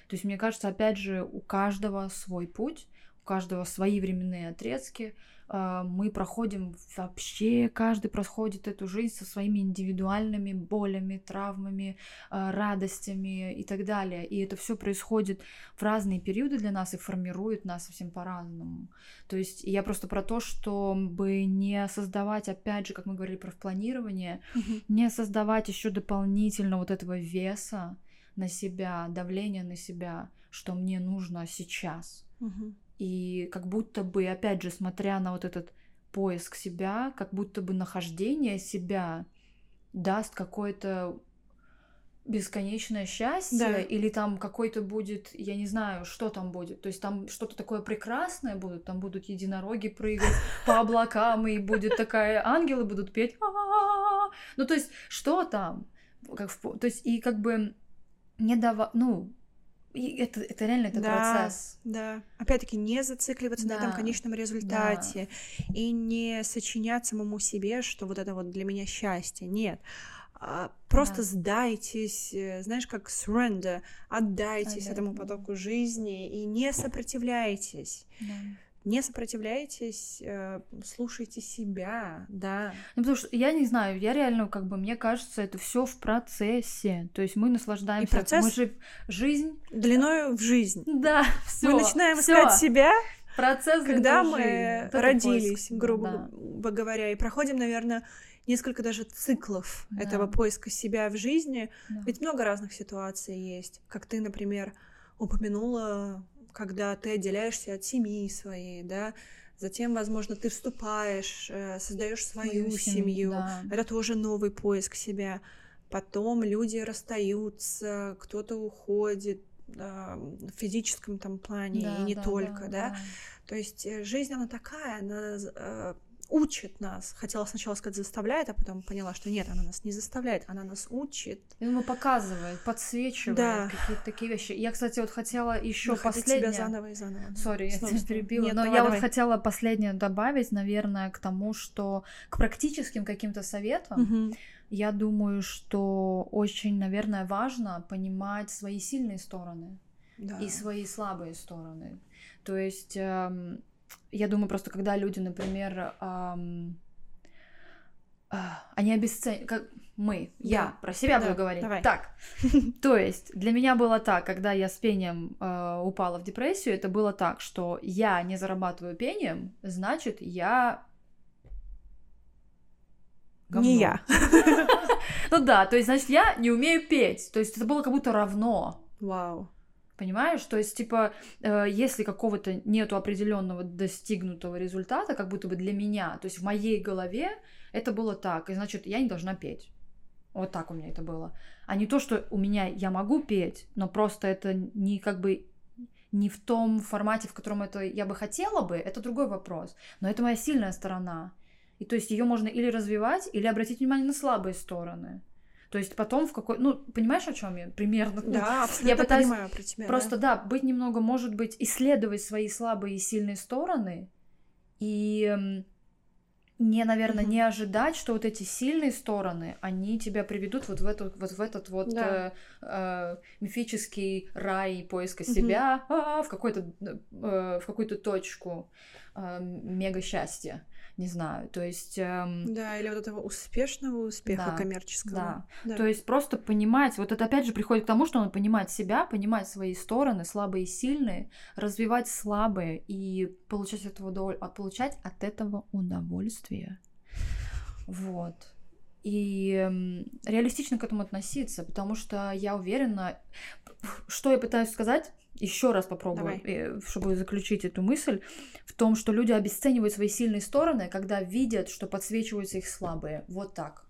То есть, мне кажется, опять же, у каждого свой путь, у каждого свои временные отрезки, мы проходим вообще, каждый проходит эту жизнь со своими индивидуальными болями, травмами, а, радостями и так далее. И это все происходит в разные периоды для нас и формирует нас совсем по-разному. То есть я просто про то, чтобы не создавать, опять же, как мы говорили про планирование, mm-hmm. не создавать еще дополнительно вот этого веса на себя, давления на себя, что мне нужно сейчас. Mm-hmm. И как будто бы, опять же, смотря на вот этот поиск себя, как будто бы нахождение себя даст какое-то бесконечное счастье, да. или там какой-то будет, я не знаю, что там будет. То есть там что-то такое прекрасное будет, там будут единороги прыгать по облакам, и будет такая, ангелы будут петь. Ну, то есть, что там? Как в, то есть, и как бы не дава, ну, и это, это реально это да, процесс. Да. Опять-таки, не зацикливаться да. на этом конечном результате да. и не сочинять самому себе, что вот это вот для меня счастье. Нет. А, просто да. сдайтесь, э, знаешь, как surrender, отдайтесь а, этому потоку жизни и не сопротивляйтесь. Да не сопротивляйтесь, э, слушайте себя, да. Ну, потому что я не знаю, я реально, как бы, мне кажется, это все в процессе. То есть мы наслаждаемся. И процесс... Мы же жизнь. Длиною в жизнь. Да, все. Мы начинаем всё. искать себя, Процесс Когда мы родились, грубо говоря, и проходим, наверное, несколько даже циклов да. этого поиска себя в жизни. Да. Ведь много разных ситуаций есть. Как ты, например, упомянула, когда ты отделяешься от семьи своей, да, затем, возможно, ты вступаешь, э, создаешь свою, свою семью. Да. Это тоже новый поиск себя. Потом люди расстаются, кто-то уходит, в физическом там плане да, и не да, только, да, да? да. То есть э, жизнь она такая, она э, учит нас. Хотела сначала сказать заставляет, а потом поняла, что нет, она нас не заставляет, она нас учит. Я думаю, показывает, подсвечивает да. какие-то такие вещи. Я, кстати, вот хотела еще последнее. тебя заново и заново. Сори, я тебя перебила. Нет, но давай, я давай. вот хотела последнее добавить, наверное, к тому, что к практическим каким-то советам. Угу. Я думаю, что очень, наверное, важно понимать свои сильные стороны да. и свои слабые стороны. То есть эм, я думаю, просто когда люди, например, эм, э, они обесценивают, как мы, да. я про себя да, буду говорить. Давай. Так, то есть для меня было так, когда я с пением э, упала в депрессию, это было так, что я не зарабатываю пением, значит я Говно. Не я. Ну да, то есть, значит, я не умею петь. То есть это было как будто равно. Вау. Понимаешь? То есть, типа, э, если какого-то нету определенного достигнутого результата, как будто бы для меня, то есть в моей голове это было так, и значит, я не должна петь. Вот так у меня это было. А не то, что у меня я могу петь, но просто это не как бы не в том формате, в котором это я бы хотела бы, это другой вопрос. Но это моя сильная сторона. И то есть ее можно или развивать, или обратить внимание на слабые стороны. То есть потом в какой... Ну, понимаешь, о чем я? Примерно. Да, абсолютно я пытаюсь понимаю про тебя. Просто, да. да, быть немного, может быть, исследовать свои слабые и сильные стороны. И не, наверное, mm-hmm. не ожидать, что вот эти сильные стороны, они тебя приведут вот в, эту, вот, в этот вот да. э, э, мифический рай поиска mm-hmm. себя а, в, какой-то, э, в какую-то точку э, мега счастья не знаю, то есть... Эм... Да, или вот этого успешного успеха да, коммерческого. Да. да, то есть просто понимать, вот это опять же приходит к тому, что он понимать себя, понимать свои стороны, слабые и сильные, развивать слабые и получать, этого удов... получать от этого удовольствие. Вот. И эм, реалистично к этому относиться, потому что я уверена, что я пытаюсь сказать, еще раз попробую, Давай. Э, чтобы заключить эту мысль, в том, что люди обесценивают свои сильные стороны, когда видят, что подсвечиваются их слабые. Вот так.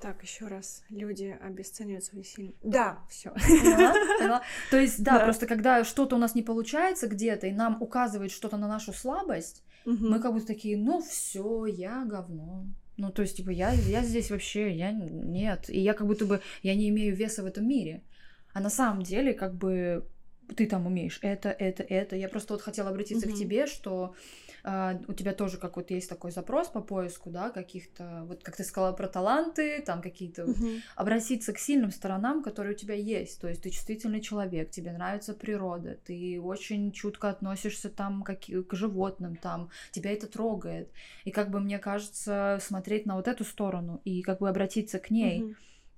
Так, еще раз. Люди обесценивают свои сильные. Да, все. То есть, да, просто когда что-то у нас не получается где-то, и нам указывает что-то на нашу слабость, мы как будто такие, ну все, я говно. Ну, то есть, типа, я, я здесь вообще, я нет. И я как будто бы, я не имею веса в этом мире. А на самом деле, как бы, ты там умеешь это, это, это. Я просто вот хотела обратиться mm-hmm. к тебе, что э, у тебя тоже как вот есть такой запрос по поиску, да, каких-то, вот как ты сказала про таланты, там какие-то, mm-hmm. обратиться к сильным сторонам, которые у тебя есть. То есть ты чувствительный человек, тебе нравится природа, ты очень чутко относишься там как, к животным, там, тебя это трогает. И как бы мне кажется, смотреть на вот эту сторону и как бы обратиться к ней. Mm-hmm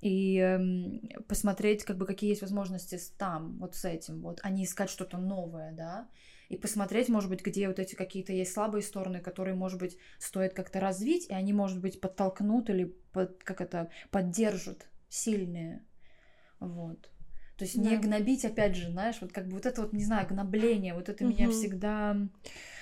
и э, посмотреть, как бы, какие есть возможности там, вот с этим, вот, а не искать что-то новое, да, и посмотреть, может быть, где вот эти какие-то есть слабые стороны, которые, может быть, стоит как-то развить, и они, может быть, подтолкнут или, под, как это, поддержат сильные, вот. То есть да. не гнобить, опять же, знаешь, вот как бы вот это вот, не знаю, гнобление, вот это угу. меня всегда...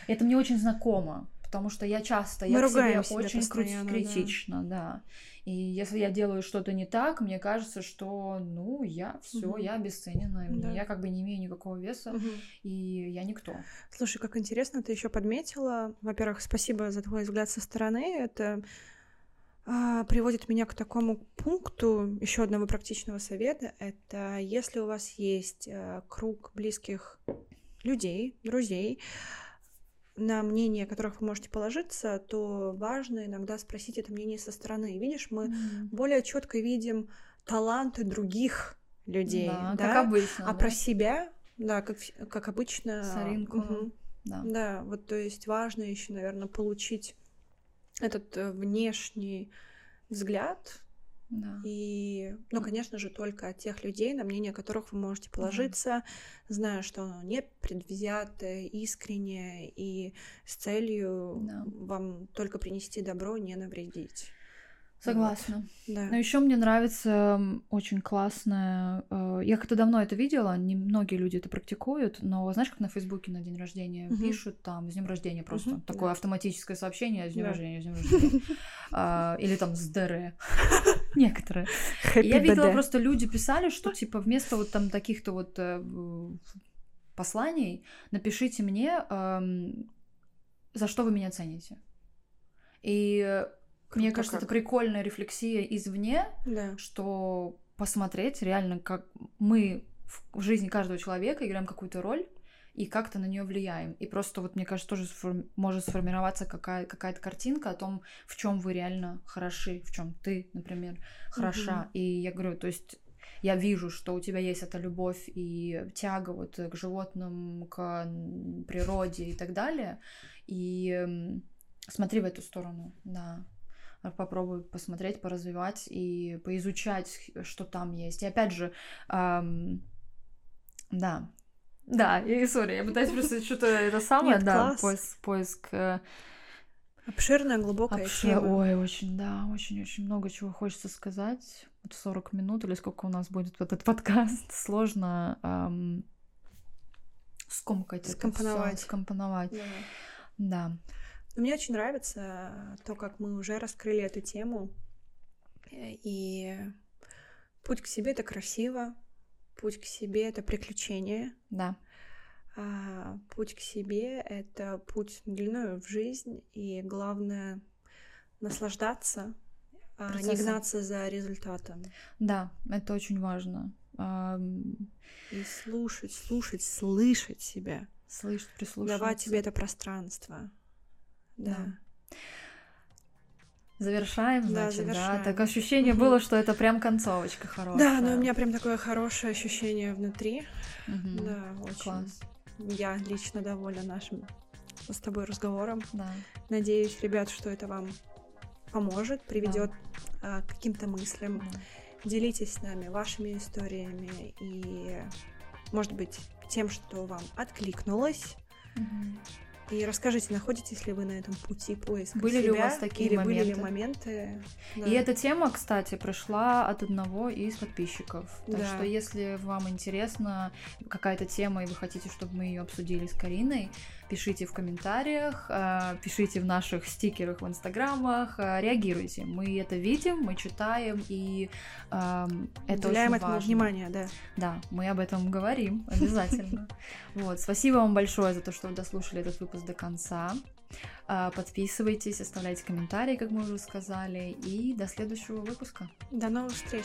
Это мне очень знакомо, потому что я часто, Мы я к себе очень критична, да. да. И если я делаю что-то не так, мне кажется, что, ну, я все, угу. я обесценена, да. я как бы не имею никакого веса, угу. и я никто. Слушай, как интересно, ты еще подметила. Во-первых, спасибо за твой взгляд со стороны. Это а, приводит меня к такому пункту еще одного практичного совета. Это если у вас есть а, круг близких людей, друзей, на мнение которых вы можете положиться, то важно иногда спросить это мнение со стороны. Видишь, мы mm-hmm. более четко видим таланты других людей, да, да? как обычно. А да? про себя, да, как как обычно. Соринку. Угу. Да. да, вот то есть важно еще, наверное, получить этот э, внешний взгляд Да. И, ну, конечно же, только от тех людей, на мнение которых вы можете положиться, да. зная, что оно не предвзятое, искреннее и с целью да. вам только принести добро, не навредить. Согласна. Вот. Да. Но еще мне нравится очень классное. Э, я как-то давно это видела, не многие люди это практикуют, но знаешь, как на Фейсбуке на день рождения угу. пишут там с днем рождения просто угу, такое да. автоматическое сообщение с днем да. рождения, с днем рождения. А, или там с ДР. Некоторые. Я видела просто люди писали, что типа вместо вот там таких-то вот э, посланий напишите мне, за что вы меня цените. И мне кажется, как? это прикольная рефлексия извне, да. что посмотреть реально, как мы в жизни каждого человека играем какую-то роль и как-то на нее влияем. И просто вот, мне кажется, тоже сформ... может сформироваться какая- какая-то картинка о том, в чем вы реально хороши, в чем ты, например, хороша. Угу. И я говорю, то есть я вижу, что у тебя есть эта любовь и тяга вот к животным, к природе и так далее. И смотри в эту сторону, да попробую посмотреть, поразвивать и поизучать, что там есть. И опять же, эм, да, да, и сори, я пытаюсь просто что-то это самое, Нет, да, поиск, поиск э, Обширная, глубокая Обшир... тема. Ой, очень, да, очень-очень много чего хочется сказать. Вот 40 минут или сколько у нас будет вот этот подкаст. Сложно эм, скомкать скомпоновать. это всё, скомпоновать. Да. да. Мне очень нравится то, как мы уже раскрыли эту тему. И путь к себе это красиво, путь к себе это приключение. Да. А путь к себе это путь длиною в жизнь, и главное наслаждаться, а не гнаться за результатом. Да, это очень важно. И слушать, слушать, слышать себя. Слышать, прислушиваться. Давать себе это пространство. Да. Завершаем, значит, да, завершаем. да. Так ощущение угу. было, что это прям концовочка хорошая. Да, но у меня прям такое хорошее ощущение внутри. Угу. Да, очень. Класс. Я лично довольна нашим с тобой разговором. Да. Надеюсь, ребят, что это вам поможет, приведет да. а, к каким-то мыслям. Да. Делитесь с нами вашими историями и, может быть, тем, что вам откликнулось. Угу. И расскажите, находитесь ли вы на этом пути поиска Были себя, ли у вас такие или моменты? были ли моменты? Да. И эта тема, кстати, пришла от одного из подписчиков. Так да. что, если вам интересна какая-то тема и вы хотите, чтобы мы ее обсудили с Кариной, пишите в комментариях, э, пишите в наших стикерах в инстаграмах, э, реагируйте. Мы это видим, мы читаем, и э, это Уделяем очень этому важно. внимание, да. Да, мы об этом говорим обязательно. Вот, спасибо вам большое за то, что вы дослушали этот выпуск до конца. Э, подписывайтесь, оставляйте комментарии, как мы уже сказали, и до следующего выпуска. До новых встреч!